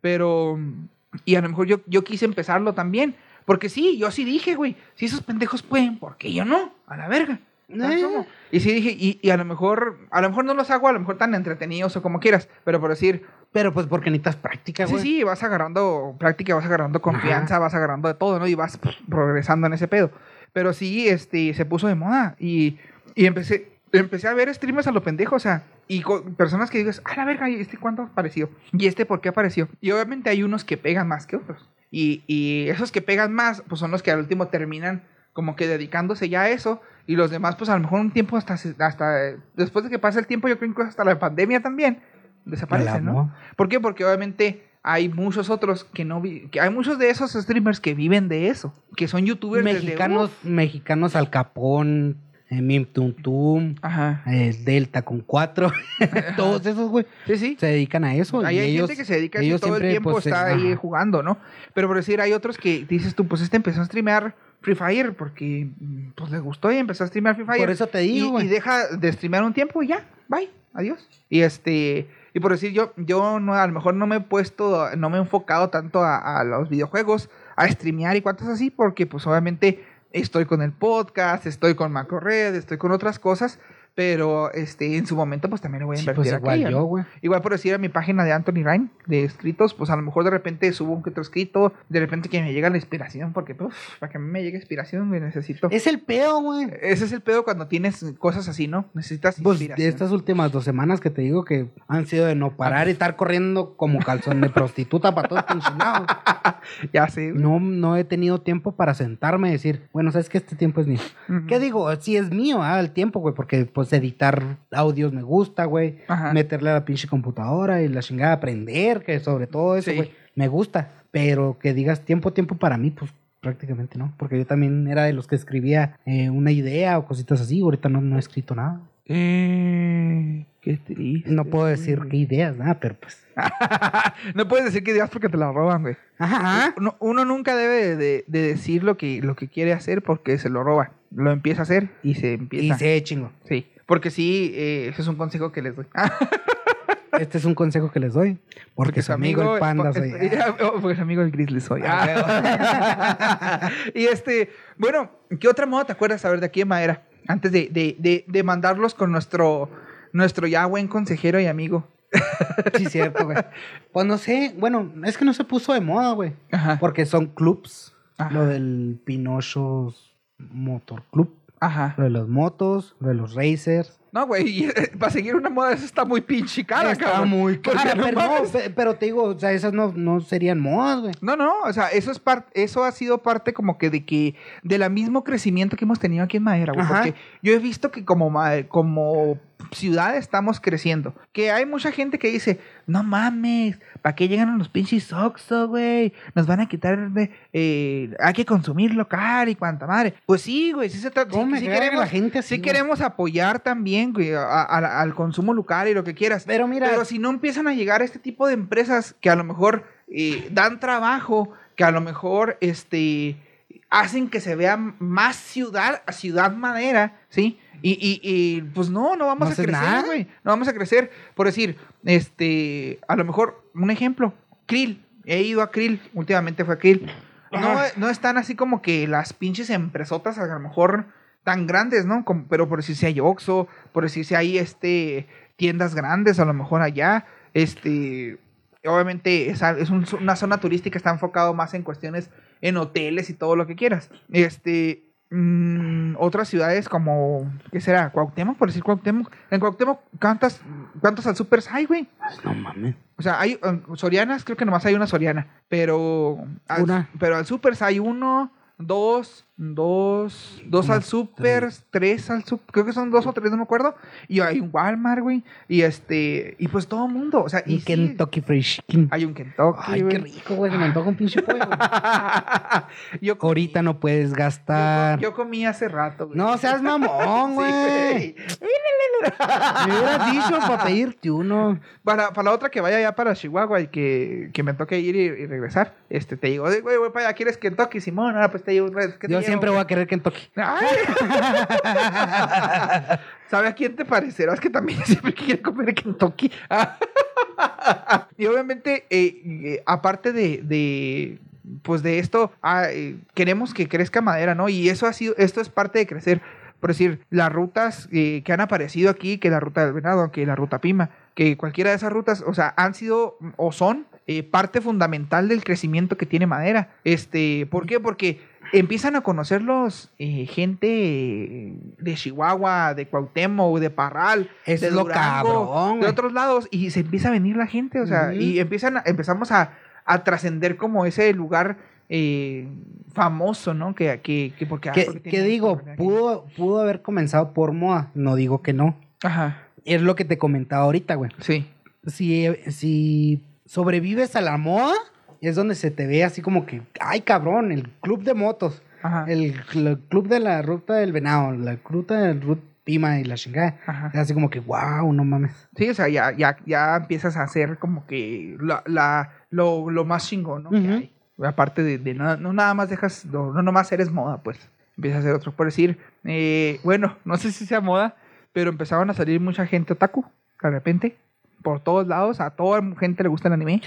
Speaker 3: Pero, y a lo mejor yo, yo quise empezarlo también. Porque sí, yo sí dije, güey, si esos pendejos pueden, ¿por qué yo no? A la verga. ¿Sabes
Speaker 4: Eh.
Speaker 3: Y sí dije, y, y a lo mejor, a lo mejor no los hago a lo mejor tan entretenidos o como quieras, pero por decir,
Speaker 4: Pero pues porque necesitas práctica,
Speaker 3: Sí,
Speaker 4: güey.
Speaker 3: sí, vas agarrando práctica, vas agarrando confianza, vas agarrando de todo, ¿no? Y vas pues, progresando en ese pedo. Pero sí, este, se puso de moda y, y empecé, empecé a ver streamers a lo pendejo, o sea, y con personas que digas, a la verga, ¿y este cuánto apareció? ¿Y este por qué apareció? Y obviamente hay unos que pegan más que otros. Y, y esos que pegan más, pues son los que al último terminan como que dedicándose ya a eso. Y los demás, pues a lo mejor un tiempo hasta, hasta después de que pase el tiempo, yo creo que incluso hasta la pandemia también, desaparecen, ¿no? ¿Por qué? Porque obviamente hay muchos otros que no vi- que hay muchos de esos streamers que viven de eso, que son youtubers desde-
Speaker 4: Mexicanos, mexicanos al Capón, eh, Mim Tum Tum,
Speaker 3: Ajá.
Speaker 4: eh, Delta con cuatro. [LAUGHS] Todos esos, güey,
Speaker 3: Sí, sí.
Speaker 4: se dedican a eso.
Speaker 3: Ahí
Speaker 4: y
Speaker 3: hay
Speaker 4: ellos,
Speaker 3: gente que se dedica a eso todo el
Speaker 4: siempre,
Speaker 3: tiempo
Speaker 4: pues,
Speaker 3: está
Speaker 4: eh,
Speaker 3: ahí
Speaker 4: ajá.
Speaker 3: jugando, ¿no? Pero por decir, hay otros que dices tú, pues este empezó a streamear Free Fire porque mm, pues le gustó y empezó a streamear Free Fire.
Speaker 4: Por eso te digo,
Speaker 3: y, deja de streamear un tiempo y ya, bye, adiós. Y este, y por decir, yo, yo no, a lo mejor no me he puesto, no me he enfocado tanto a, a los videojuegos, a streamear y cuantas así, porque pues obviamente estoy con el podcast, estoy con MacroRed, estoy con otras cosas, pero este, en su momento pues también le voy a
Speaker 4: Sí,
Speaker 3: invertir
Speaker 4: pues igual
Speaker 3: aquello,
Speaker 4: yo,
Speaker 3: ¿no?
Speaker 4: güey.
Speaker 3: Igual por decir a mi página de Anthony Ryan de escritos, pues a lo mejor de repente subo un que otro escrito, de repente que me llega la inspiración, porque pues, para que a mí me llegue inspiración, güey, necesito.
Speaker 4: Es el pedo, güey.
Speaker 3: Ese es el pedo cuando tienes cosas así, ¿no? Necesitas
Speaker 4: Pues
Speaker 3: inspiración.
Speaker 4: de estas últimas dos semanas que te digo que han sido de no parar y estar corriendo como calzón de prostituta para todos lados. [LAUGHS]
Speaker 3: Ya sé. güey.
Speaker 4: No, no he tenido tiempo para sentarme y decir, bueno, sabes que este tiempo es mío. ¿Qué digo? Sí es mío, ah, el tiempo, güey, porque pues editar audios me gusta, güey. Meterle a la pinche computadora y la chingada aprender, que sobre todo eso,
Speaker 3: Sí.
Speaker 4: güey, me gusta. Pero que digas tiempo, tiempo para mí, pues prácticamente no. Porque yo también era de los que escribía eh, una idea o cositas así. Ahorita no, no he escrito nada.
Speaker 3: Eh, qué triste.
Speaker 4: No puedo decir qué ideas, nada, pero pues. [LAUGHS]
Speaker 3: no puedes decir que digas porque te la roban, güey.
Speaker 4: Ajá.
Speaker 3: Uno, uno nunca debe de, de decir lo que, lo que quiere hacer porque se lo roban. Lo empieza a hacer y se empieza.
Speaker 4: Y se chingo.
Speaker 3: Sí. Porque sí, eh, ese es un consejo que les doy. [LAUGHS]
Speaker 4: Este es un consejo que les doy. Porque, su amigo, el panda soy. [LAUGHS]
Speaker 3: oh, porque su amigo el grizzly soy.
Speaker 4: Ah, [LAUGHS]
Speaker 3: y este, bueno, ¿qué otra moda te acuerdas a ver de aquí en Madera? Antes de, de, de, de mandarlos con nuestro, nuestro ya buen consejero y amigo.
Speaker 4: Sí, cierto, güey. Pues no sé, bueno, es que no se puso de moda, güey. Porque son clubs.
Speaker 3: Ajá.
Speaker 4: Lo del Pinochos Motor Club.
Speaker 3: Ajá.
Speaker 4: Lo de los motos, lo de los racers.
Speaker 3: No, güey, eh, para seguir una moda eso está muy pinche cara,
Speaker 4: Está
Speaker 3: cabrón.
Speaker 4: muy cara,
Speaker 3: no
Speaker 4: pero, no, pero te digo, o sea, esas no, no serían modas, güey.
Speaker 3: No, no, o sea, eso es parte, eso ha sido parte como que de que, de la mismo crecimiento que hemos tenido aquí en Madera, güey. Porque yo he visto que como, como ciudad estamos creciendo. Que hay mucha gente que dice, no mames, ¿para qué llegan a los pinches Oxxo, güey? Nos van a quitar de, eh, hay que consumir local y cuanta madre. Pues sí, güey, sí se trata,
Speaker 4: ¿Cómo
Speaker 3: sí, sí queremos,
Speaker 4: la gente así,
Speaker 3: sí queremos apoyar también, güey, a- a- al consumo local y lo que quieras.
Speaker 4: Pero mira,
Speaker 3: Pero si no empiezan a llegar este tipo de empresas que a lo mejor eh, dan trabajo, que a lo mejor este, hacen que se vea más ciudad, ciudad madera, ¿sí? Y, y- y, pues no, no vamos
Speaker 4: No
Speaker 3: a crecer, güey. No vamos a crecer. Por decir, este, a lo mejor, un ejemplo, Krill. He ido a Krill, últimamente fue a Krill. No, no están así como que las pinches empresotas a lo mejor tan grandes, ¿no? Como- pero por decir si hay Oxxo, por decir si hay este, tiendas grandes a lo mejor allá, este, obviamente es, es un- una zona turística, está enfocado más en cuestiones en hoteles y todo lo que quieras. Este, mm, otras ciudades como, ¿qué será? Cuauhtémoc, por decir Cuauhtémoc. En Cuauhtémoc, ¿cuántas, ¿cuántos al supers hay, güey?
Speaker 4: No mames.
Speaker 3: O sea, hay um, Sorianas, creo que nomás hay una Soriana. Pero al,
Speaker 4: Una.
Speaker 3: Pero al supers hay uno, dos, dos, dos al supers, tres al super. Creo que son dos o tres, no me acuerdo. Y hay un Walmart, güey. Y este, y pues todo el mundo. O sea, y
Speaker 4: Y
Speaker 3: sí,
Speaker 4: Kentucky Fried Chicken.
Speaker 3: hay un Kentucky.
Speaker 4: Ay, qué rico, güey. Se me antoja un pinche pollo. güey. [LAUGHS]
Speaker 3: yo comí-
Speaker 4: Ahorita no puedes gastar.
Speaker 3: yo comí hace rato, güey.
Speaker 4: No seas mamón, [LAUGHS]
Speaker 3: Sí,
Speaker 4: güey. [LAUGHS] Me hubieras dicho para pedirte uno.
Speaker 3: Para, para la otra que vaya ya para Chihuahua y que, que me toque ir y, y regresar, este, te digo, güey, güey, para allá, ¿quieres Kentucky, Simón? Ah, pues te digo, ¿qué te?
Speaker 4: Siempre voy a querer Kentucky. [LAUGHS]
Speaker 3: ¿Sabe a quién te parecerá? Es que también [LAUGHS] siempre quiere comer Kentucky. [LAUGHS] y obviamente, eh, eh, aparte de, de, pues de esto, ah, eh, queremos que crezca madera, ¿no? Y eso ha sido, esto es parte de crecer. Por decir, las rutas eh, que han aparecido aquí, que la ruta del venado, que la ruta Pima, que cualquiera de esas rutas, o sea, han sido o son eh, parte fundamental del crecimiento que tiene madera. Este, ¿por qué? Porque empiezan a conocerlos eh, gente de Chihuahua, de Cuauhtémoc, de Parral,
Speaker 4: Eso
Speaker 3: de
Speaker 4: es lo
Speaker 3: Durango,
Speaker 4: cabrón,
Speaker 3: de otros lados y se empieza a venir la gente, o sea, y empiezan a- empezamos a, a trascender como ese lugar eh, famoso, ¿no? Que, que, que porque, ah,
Speaker 4: ¿Qué,
Speaker 3: porque
Speaker 4: qué digo? Pudo, pudo haber comenzado por moda. No digo que no.
Speaker 3: Ajá,
Speaker 4: Es lo que te comentaba ahorita, güey.
Speaker 3: sí.
Speaker 4: Si, si sobrevives a la moda, es donde se te ve así como que, ay cabrón, el club de motos,
Speaker 3: Ajá.
Speaker 4: el, el club de la ruta del venado, la ruta del Rut Pima y la chingada.
Speaker 3: Ajá.
Speaker 4: Es así como que, wow, no mames.
Speaker 3: Sí, o sea, ya, ya, ya empiezas a hacer como que la, la, lo, lo más chingón, ¿no? Que hay. Aparte de, de no, no nada más dejas, no, no nomás eres moda, pues. Empiezas a hacer otro. Por decir, eh, bueno, no sé si sea moda, pero empezaron a salir mucha gente otaku, de repente, por todos lados, a toda gente le gusta el anime.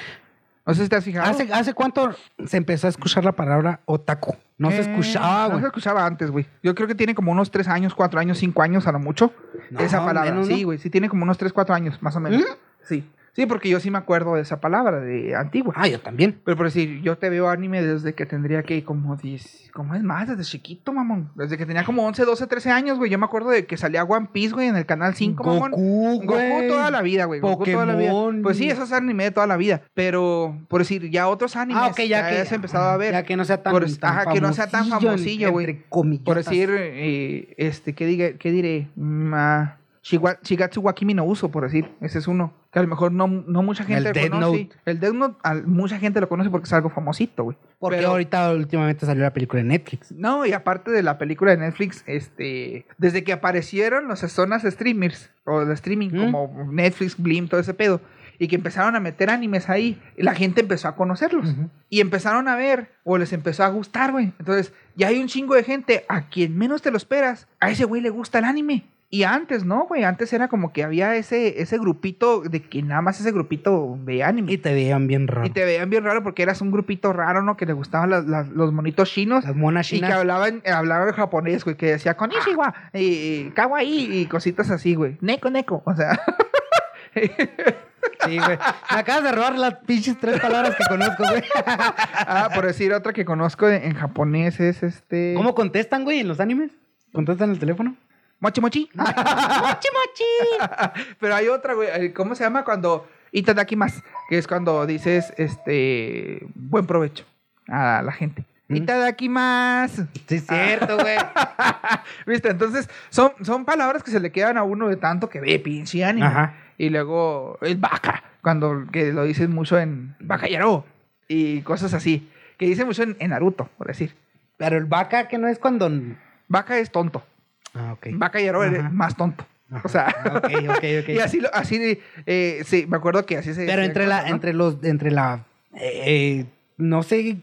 Speaker 3: No sé si te has fijado.
Speaker 4: ¿Hace, ¿Hace cuánto se empezó a escuchar la palabra otaku? No se
Speaker 3: Eh,
Speaker 4: escuchaba,
Speaker 3: No
Speaker 4: güey.
Speaker 3: se escuchaba antes, güey. Yo creo que tiene como unos 3 años, 4 años, 5 años a lo mucho.
Speaker 4: No,
Speaker 3: esa palabra.
Speaker 4: menos, ¿no?
Speaker 3: Sí, güey. Sí, tiene como unos 3, 4 años, más o menos.
Speaker 4: ¿Mm?
Speaker 3: Sí. Sí, porque yo sí me acuerdo de esa palabra, de antigua.
Speaker 4: Ah, yo también.
Speaker 3: Pero por decir, yo te veo anime desde que tendría que como 10, como es más, desde chiquito, mamón. Desde que tenía como 11, 12, 13 años, güey. Yo me acuerdo de que salía One Piece, güey, en el canal 5, mamón.
Speaker 4: Goku, güey.
Speaker 3: Goku toda la vida, güey. Goku toda la vida. Pues sí, eso es anime de toda la vida. Pero, por decir, ya otros animes
Speaker 4: Ah, ya que.
Speaker 3: has empezado a ver.
Speaker 4: Ya que no sea tan.
Speaker 3: Por-
Speaker 4: tan
Speaker 3: ajá, que no sea tan
Speaker 4: famosillo,
Speaker 3: güey. Por decir, eh, este, ¿qué, diga, qué diré? Shigatsu wa Kimi no Uso, por decir. Ese es uno. Que a lo mejor no, no mucha gente
Speaker 4: El
Speaker 3: lo
Speaker 4: Death
Speaker 3: conoce.
Speaker 4: Note.
Speaker 3: El Death Note, mucha gente lo conoce porque es algo famosito, güey.
Speaker 4: Porque
Speaker 3: Pero-
Speaker 4: ahorita últimamente salió la película de Netflix.
Speaker 3: No, y aparte de la película de Netflix, este, desde que aparecieron las zonas streamers o de streaming
Speaker 4: ¿Mm?
Speaker 3: como Netflix, Blim, todo ese pedo, y que empezaron a meter animes ahí, la gente empezó a conocerlos y empezaron a ver o les empezó a gustar, güey. Entonces, ya hay un chingo de gente a quien menos te lo esperas, a ese güey le gusta el anime. Y antes, ¿no, güey? Antes era como que había ese, ese grupito de que nada más ese grupito de anime.
Speaker 4: Y te veían bien raro.
Speaker 3: Y te veían bien raro porque eras un grupito raro, ¿no? Que le gustaban las- las- los monitos chinos.
Speaker 4: Las monas
Speaker 3: Y que
Speaker 4: chinas.
Speaker 3: hablaban, hablaban japonés, güey, que decía konnichiwa, y, y kawaii, y cositas así, güey. Neko, neko, o sea.
Speaker 4: Sí, güey. Me acabas de robar las pinches tres palabras que conozco, güey. [LAUGHS]
Speaker 3: ah, por decir otra que conozco en, en japonés es este...
Speaker 4: ¿Cómo contestan, güey, en los animes? ¿Contestan el teléfono?
Speaker 3: Mochi mochi. [LAUGHS]
Speaker 4: ¡Mochi, mochi! [LAUGHS]
Speaker 3: Pero hay otra, güey, eh, ¿cómo se llama? Cuando... Itadakimasu, que es cuando dices, este, buen provecho a la gente.
Speaker 4: Mm.
Speaker 3: Itadakimasu.
Speaker 4: Sí, es cierto, güey. [LAUGHS]
Speaker 3: ¿Viste? Entonces, son, son palabras que se le quedan a uno de tanto que ve pinche anime.
Speaker 4: Ajá.
Speaker 3: Y luego, el vaca, cuando que lo dicen mucho en Bacallaro y cosas así. Que dicen mucho en, en Naruto, por decir.
Speaker 4: Pero el vaca, que no es cuando.
Speaker 3: Vaca es tonto.
Speaker 4: Ah, ok.
Speaker 3: Bacallaro es
Speaker 4: Ajá.
Speaker 3: más tonto.
Speaker 4: Ajá.
Speaker 3: O sea,
Speaker 4: Ah, ok, ok, ok. [LAUGHS]
Speaker 3: y así, lo- así eh, sí, me acuerdo que así se
Speaker 4: Pero entre la, entre los, entre la, eh, no sé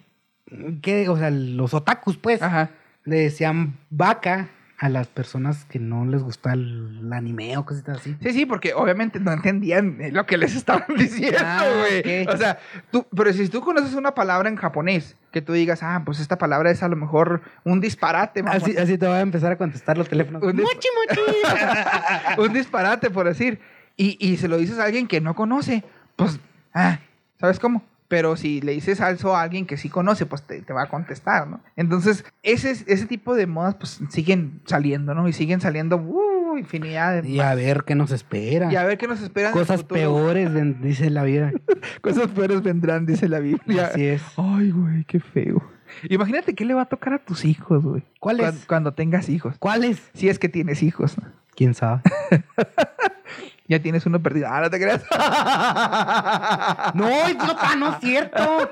Speaker 4: qué, o sea, los otakus, pues,
Speaker 3: Ajá.
Speaker 4: le decían vaca a las personas que no les gusta el, el anime o cositas así.
Speaker 3: Sí, sí, porque obviamente no entendían eh, lo que les [LAUGHS] estaban diciendo,
Speaker 4: Ah,
Speaker 3: güey. O sea, tú, pero si tú conoces una palabra en japonés, que tú digas, ah, pues esta palabra es a lo mejor un disparate, mamón.
Speaker 4: Así, así te voy a empezar a contestar los teléfonos.
Speaker 3: Un dis-
Speaker 4: Mochi, mochi. [LAUGHS]
Speaker 3: un disparate, por decir. Y, y se lo dices a alguien que no conoce, pues, ah, ¿sabes cómo? Pero si le dices eso a alguien que sí conoce, pues te, te va a contestar, ¿no? Entonces, ese, ese tipo de modas, pues siguen saliendo, ¿no? Y siguen saliendo, uh, infinidad de
Speaker 4: Y a ver qué nos espera.
Speaker 3: Y a ver qué nos el
Speaker 4: Cosas peores, dice la vida. [LAUGHS]
Speaker 3: Cosas peores vendrán, dice la Biblia.
Speaker 4: Así es.
Speaker 3: Ay, güey, qué feo. Imagínate qué le va a tocar a tus hijos, güey.
Speaker 4: ¿Cuáles?
Speaker 3: Cuan- Cuando, tengas hijos.
Speaker 4: ¿Cuáles?
Speaker 3: Si es que tienes hijos.
Speaker 4: ¿Quién sabe? [LAUGHS]
Speaker 3: Ya tienes uno perdido. Ah, no te creas. [LAUGHS]
Speaker 4: No, idiota, no es cierto.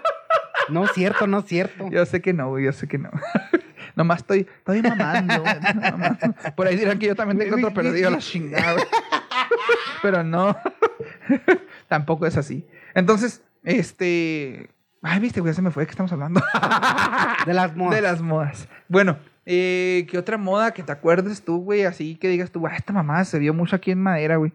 Speaker 4: No es cierto, no es cierto.
Speaker 3: Yo sé que no, güey, yo sé que no. [LAUGHS] Nomás estoy, estoy mamando. güey, mamando. Por ahí dirán que yo también tengo otro perdido, la chingada. güey. [LAUGHS] Pero no. Tampoco es así. Entonces, este. Ay, viste, güey, ya se me fue. ¿De qué estamos hablando?
Speaker 4: De las modas.
Speaker 3: De las modas. Bueno, eh, ¿qué otra moda que te acuerdes tú, güey? Así que digas tú, "Ah, esta mamá se vio mucho aquí en madera, güey.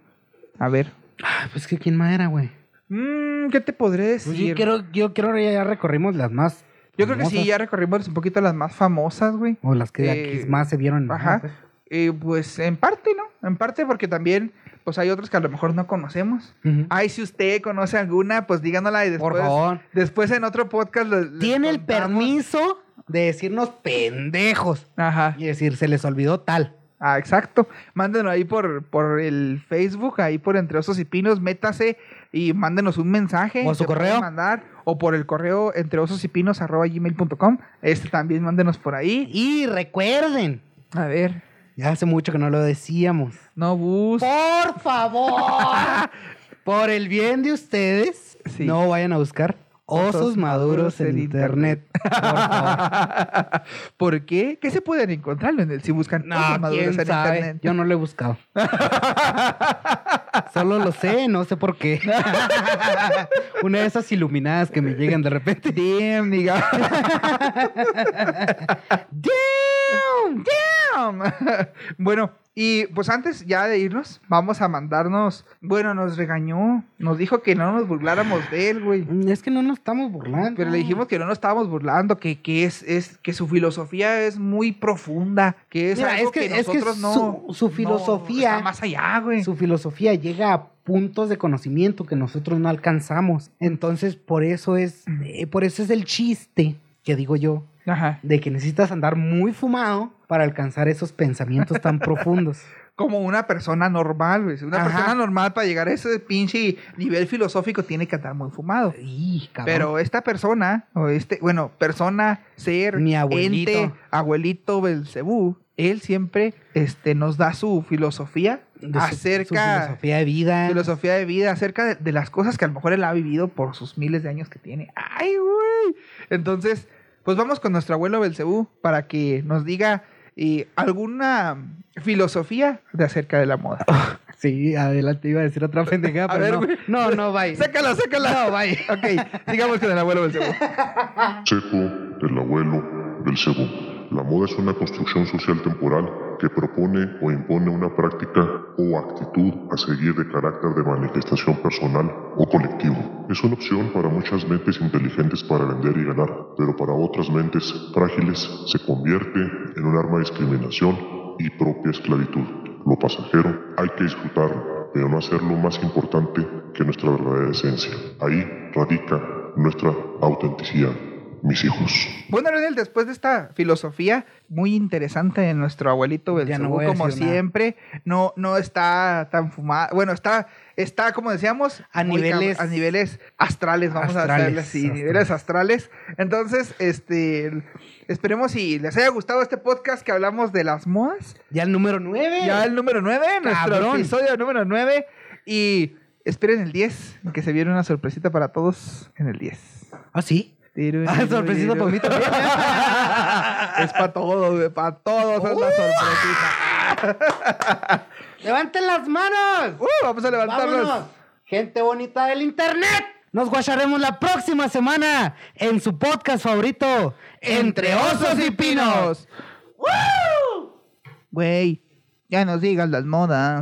Speaker 3: A ver.
Speaker 4: Ay, pues que quién más era, güey.
Speaker 3: Mm, ¿Qué te podré
Speaker 4: Pues
Speaker 3: decir?
Speaker 4: yo creo, yo creo que ya recorrimos las más.
Speaker 3: Yo creo que sí, ya recorrimos un poquito las más famosas, güey.
Speaker 4: O las que
Speaker 3: Eh,
Speaker 4: aquí más se vieron.
Speaker 3: Ajá.
Speaker 4: pues.
Speaker 3: Eh, pues en parte, ¿no? En parte porque también, pues hay otras que a lo mejor no conocemos.
Speaker 4: Ujú.
Speaker 3: Ay, si usted conoce alguna, pues díganosla y después.
Speaker 4: Por favor.
Speaker 3: Después en otro podcast. les- les
Speaker 4: Tiene el permiso de decirnos pendejos.
Speaker 3: Ajá.
Speaker 4: Y decir, se les olvidó tal.
Speaker 3: Ah, exacto. Mándenlo ahí por, por el Facebook, ahí por Entre Osos y Pinos, métase y mándenos un mensaje.
Speaker 4: O su correo.
Speaker 3: Mandar, o por el correo entre osos y pinos arroba gmail.com. Este también mándenos por ahí.
Speaker 4: Y recuerden,
Speaker 3: A ver,
Speaker 4: ya hace mucho que no lo decíamos.
Speaker 3: no bus.
Speaker 4: Por favor, [LAUGHS] por el bien de ustedes,
Speaker 3: Sí.
Speaker 4: no vayan a buscar osos, maduros en internet. Por favor.
Speaker 3: ¿Por qué? ¿Qué se pueden encontrarlo en el si buscan
Speaker 4: No,
Speaker 3: osos maduros
Speaker 4: quién
Speaker 3: en
Speaker 4: sabe.
Speaker 3: internet?
Speaker 4: Yo no lo he buscado. [LAUGHS] Solo lo sé, no sé por qué. [LAUGHS] Una de esas iluminadas que me llegan de repente.
Speaker 3: Damn, diga. [LAUGHS]
Speaker 4: Damn.
Speaker 3: Damn. [LAUGHS] bueno, y pues antes ya de irnos, vamos a mandarnos. Bueno, nos regañó. Nos dijo que no nos burláramos de él, güey.
Speaker 4: Es que no nos estamos burlando.
Speaker 3: Pero le dijimos que no nos estábamos burlando, que, que es, es que su filosofía es muy profunda, que es
Speaker 4: Mira,
Speaker 3: algo
Speaker 4: es que-
Speaker 3: que,
Speaker 4: es que
Speaker 3: nosotros no.
Speaker 4: su- su
Speaker 3: no,
Speaker 4: filosofía-
Speaker 3: está más allá, güey.
Speaker 4: su filosofía llega a puntos de conocimiento que nosotros no alcanzamos. Entonces, por eso es, eh, por eso es el chiste que digo yo,
Speaker 3: Ajá.
Speaker 4: de que necesitas andar muy fumado para alcanzar esos pensamientos tan profundos. [LAUGHS]
Speaker 3: Como una persona normal, güey. Una
Speaker 4: Ajá.
Speaker 3: persona normal para llegar a ese pinche nivel filosófico tiene que andar muy fumado. Pero esta persona, o este, bueno, persona, ser,
Speaker 4: Mi abuelito.
Speaker 3: ente, abuelito Belcebú, él siempre este, nos da su filosofía
Speaker 4: De su-
Speaker 3: acerca,
Speaker 4: su filosofía de vida.
Speaker 3: filosofía de vida, acerca de, de las cosas que a lo mejor él ha vivido por sus miles de años que tiene. ¡Ay, güey! Entonces, pues vamos con nuestro abuelo Belcebú para que nos diga eh, alguna filosofía de acerca de la moda. [LAUGHS]
Speaker 4: Sí, adelante iba a decir otra pendejada, [LAUGHS]
Speaker 3: A
Speaker 4: pero
Speaker 3: ver,
Speaker 4: no.
Speaker 3: güey.
Speaker 4: no, no, bye.
Speaker 3: ¡Sácala, sácala!
Speaker 4: No, bye.
Speaker 3: Ok, sigamos con el abuelo Belcebú.
Speaker 6: Seco, el abuelo, Belcebú. La moda es una construcción social temporal que propone o impone una práctica o actitud a seguir de carácter de manifestación personal o colectivo. Es una opción para muchas mentes inteligentes para vender y ganar, pero para otras mentes frágiles se convierte en un arma de discriminación y propia esclavitud. Lo pasajero hay que disfrutarlo, pero no hacerlo más importante que nuestra verdadera esencia. Ahí radica nuestra autenticidad. Mis hijos.
Speaker 3: Bueno, Leonel, después de esta filosofía muy interesante de nuestro abuelito
Speaker 4: no
Speaker 3: Belcebú, como
Speaker 4: nada.
Speaker 3: siempre, no, no está tan fumado. Bueno, está, está, como decíamos,
Speaker 4: A niveles-
Speaker 3: a niveles astrales, vamos a hacerle así,
Speaker 4: astrales.
Speaker 3: niveles astrales. Entonces, este, esperemos si les haya gustado este podcast que hablamos de las modas.
Speaker 4: Ya el número 9.
Speaker 3: Ya el número 9, nuestro
Speaker 4: Cabrón.
Speaker 3: episodio número 9. Y esperen el 10, que se viene una sorpresita para todos en el 10.
Speaker 4: ¿Ah, sí? Ah, sorpresita para mí también. [LAUGHS]
Speaker 3: Es para todos, para todos es la sorpresita. [LAUGHS]
Speaker 4: ¡Levanten las manos!
Speaker 3: Uh, vamos a levantarlos.
Speaker 4: ¡Vámonos! Gente bonita del internet. Nos guacharemos la próxima semana en su podcast favorito, Entre Osos y Pinos.
Speaker 3: Güey, ya nos digas las modas.